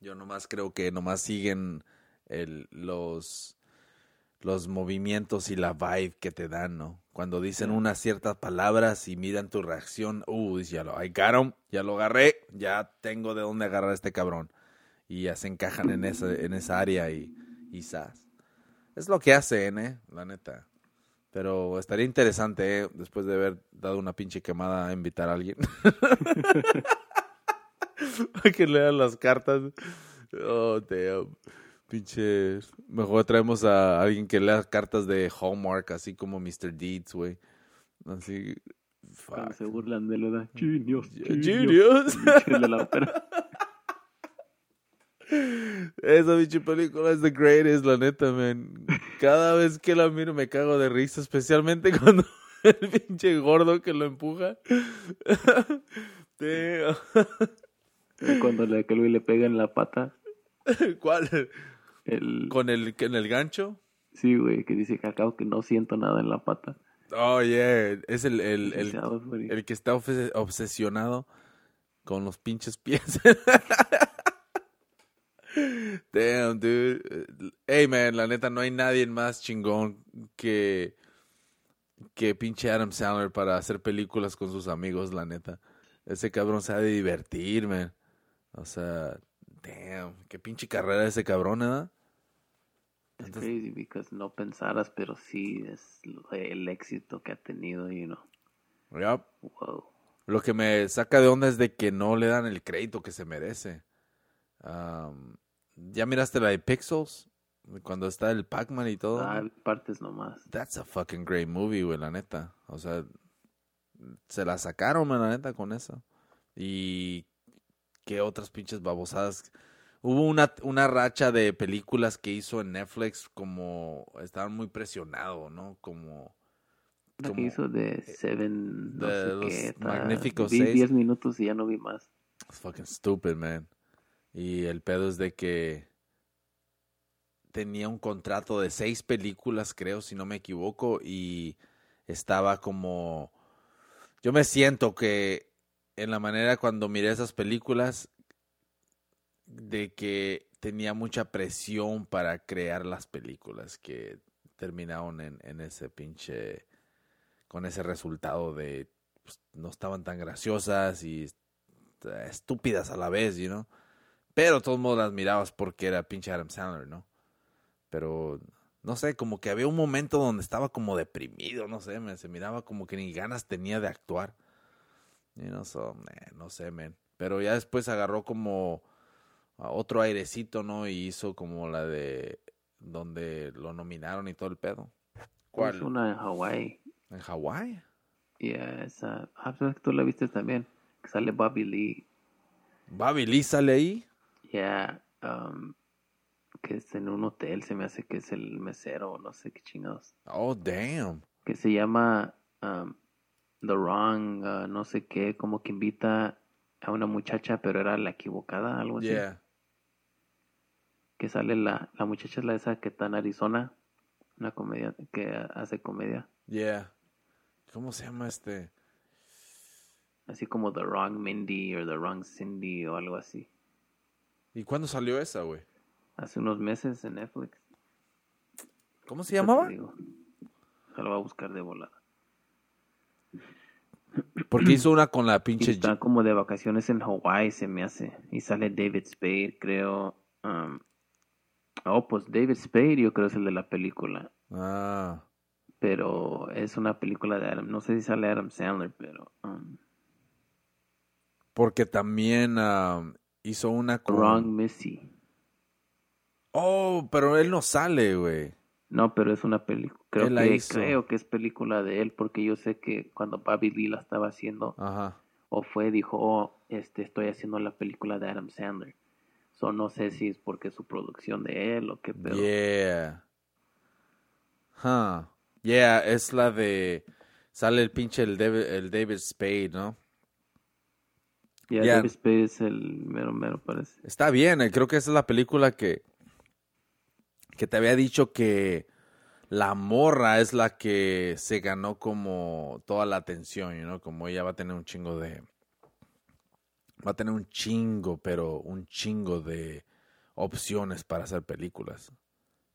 A: Yo nomás creo que nomás siguen el, los, los movimientos y la vibe que te dan, ¿no? Cuando dicen unas ciertas palabras y miran tu reacción, uh, ya lo, I got 'em, ya lo agarré, ya tengo de dónde agarrar a este cabrón. Y ya se encajan en esa, en esa área y, zas. Es lo que hacen, ¿eh? La neta. Pero estaría interesante, ¿eh? Después de haber dado una pinche quemada, invitar a alguien. Que lean las cartas. Oh, damn. Pinche. Mejor traemos a alguien que lea cartas de Hallmark, así como Mr. Deeds, güey. Así. Fuck.
B: se burlan de la Genius.
A: Genius.
B: El de la ópera.
A: Esa pinche película es the greatest, la neta, man. Cada vez que la miro me cago de risa, especialmente cuando el pinche gordo que lo empuja. Damn.
B: Cuando le, que Luis le pega en la pata.
A: ¿Cuál?
B: El,
A: ¿Con el, en el gancho?
B: sí, güey, que dice que acabo que no siento nada en la pata.
A: Oh, yeah. Es el, el, el,
B: "Ah, güey".
A: el que está obses- obsesionado con los pinches pies. Damn, dude. Hey, man, la neta, no hay nadie más chingón que, que pinche Adam Sandler para hacer películas con sus amigos, la neta. Ese cabrón se ha de divertir, man. O sea, damn, qué pinche carrera ese cabrón, ¿eh?
B: Es crazy because no pensaras, pero sí es el éxito que ha tenido, you know.
A: Yup.
B: Wow.
A: Lo que me saca de onda es de que no le dan el crédito que se merece. Am, ¿Ya miraste la de Pixels? Cuando está el Pac-Man y todo.
B: Ah, partes nomás.
A: That's a fucking great movie, güey, la neta. O sea, se la sacaron, man, la neta, con eso. Y qué otras pinches babosadas. Hubo una, una racha de películas que hizo en Netflix como estaban muy presionados, ¿no? Como... Como-
B: que hizo de Seven, no
A: de
B: sé
A: los
B: qué.
A: Magníficos
B: Vi
A: Seis.
B: 10 minutos y ya no vi más.
A: It's fucking stupid, man. Y el pedo es de que tenía un contrato de seis películas, creo, si no me equivoco, y estaba como... Yo me siento que en la manera cuando miré esas películas, de que tenía mucha presión para crear las películas que terminaron en, en ese pinche... con ese resultado de... pues, no estaban tan graciosas y estúpidas a la vez, you know. Pero de todos modos las mirabas porque era pinche Adam Sandler, ¿no? Pero no sé, como que había un momento donde estaba como deprimido, no sé, me, se miraba como que ni ganas tenía de actuar. You know, so, no sé, man. Pero ya después agarró como otro airecito, ¿no? Y hizo como la de donde lo nominaron y todo el pedo. ¿Cuál?
B: Una en Hawaii.
A: ¿En Hawái?
B: Y esa. Ah, pues tú la viste también. Que sale Bobby Lee.
A: ¿Bobby Lee sale ahí?
B: Ya. um, que es en un hotel. Se me hace que es el mesero no sé qué chingados.
A: Oh, damn.
B: Que se llama um, The Wrong, uh, no sé qué. Como que invita a una muchacha, pero era la equivocada, algo así.
A: Yeah.
B: Que sale la, la muchacha es la esa que está en Arizona. Una comedia que hace comedia.
A: Yeah. ¿Cómo se llama este?
B: Así como The Wrong Mindy o The Wrong Cindy o algo así.
A: ¿Y cuándo salió esa, güey?
B: Hace unos meses en Netflix.
A: ¿Cómo se llamaba?
B: Se lo voy a buscar de volada.
A: Porque hizo una con la pinche...
B: está como de vacaciones en Hawaii, se me hace. Y sale David Spade, creo. um, oh, pues David Spade, yo creo es el de la película.
A: Ah.
B: Pero es una película de Adam. No sé si sale Adam Sandler, pero. um,
A: Porque también ah, hizo una con...
B: Wrong Missy.
A: Oh, pero él no sale, güey.
B: No, pero es una película. Creo, que, creo que es película de él, porque yo sé que cuando Bobby Lee la estaba haciendo,
A: Ajá.
B: o fue, dijo, oh, este, estoy haciendo la película de Adam Sandler. So, no sé si es porque es su producción de él o qué, pero
A: Yeah. Huh. Yeah, es la de... Sale el pinche el David, el David Spade, ¿no?
B: ya
A: ya.
B: David Spade es el mero mero, parece.
A: Está bien, eh, creo que esa es la película que... Que te había dicho que la morra es la que se ganó como toda la atención, ¿no? Como ella va a tener un chingo de... Va a tener un chingo, pero un chingo de opciones para hacer películas.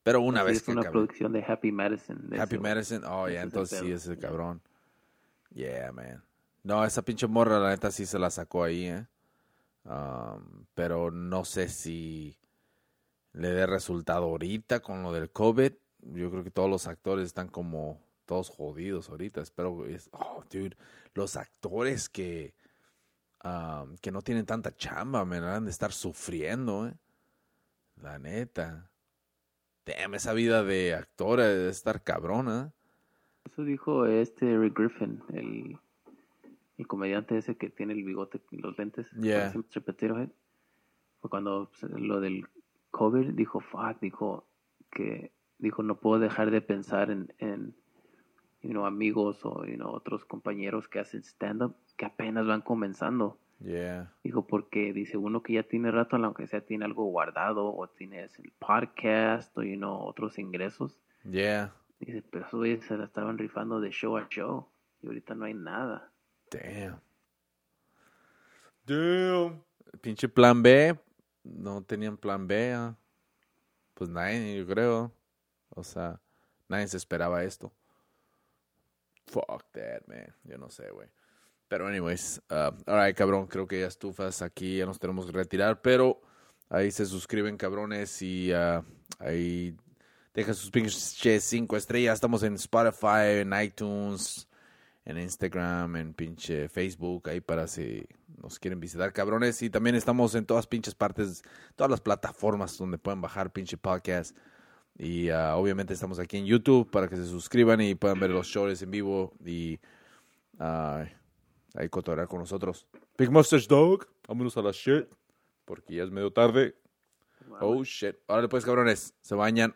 A: Pero una
B: Sí,
A: vez
B: es
A: que
B: una
A: acabe-
B: producción de Happy Madison. de
A: Happy Medicine, oh, ya,
B: es el
A: entonces sí, es el cabrón. Yeah, man. No, esa pinche morra, la neta, sí se la sacó ahí, ¿eh? Um, pero no sé si le dé resultado ahorita con lo del COVID. Yo creo que todos los actores están como todos jodidos ahorita. Espero, es, oh, dude, los actores que, um, que no tienen tanta chamba, me han de estar sufriendo, ¿eh? La neta. Damn, esa vida de actor debe estar cabrona.
B: Eso dijo este Eric Griffin, el el comediante ese que tiene el bigote y los lentes,
A: Yeah.
B: Head, fue cuando pues, lo del COVID dijo, fuck, dijo que, dijo, no puedo dejar de pensar en, en you know, amigos o you know, otros compañeros que hacen stand-up que apenas van comenzando.
A: Yeah.
B: Dijo, porque dice uno que ya tiene rato, aunque sea tiene algo guardado o tienes el podcast o you know, otros ingresos.
A: Yeah.
B: Dice, pero esos güeyes se la estaban rifando de show a show y ahorita no hay nada.
A: Damn. Damn. Pinche plan B. No tenían plan B. ah. Pues nadie, yo creo. O sea, nadie se esperaba esto. Fuck that, man. Yo no sé, güey. Pero, anyways. Uh, alright, cabrón. Creo que ya estufas aquí. Ya nos tenemos que retirar. Pero ahí se suscriben, cabrones. Y ah, ahí dejan sus pinches cinco estrellas. Estamos en Spotify, en iTunes en Instagram, en pinche Facebook, ahí para si nos quieren visitar, cabrones. Y también estamos en todas pinches partes, todas las plataformas donde pueden bajar pinche podcast. Y ah, obviamente estamos aquí en YouTube para que se suscriban y puedan ver los shows en vivo y ah, ahí cotorrear con nosotros. Big Mustache Dog, vámonos a la shit, porque ya es medio tarde. Oh shit. Ahora pues, cabrones, se bañan.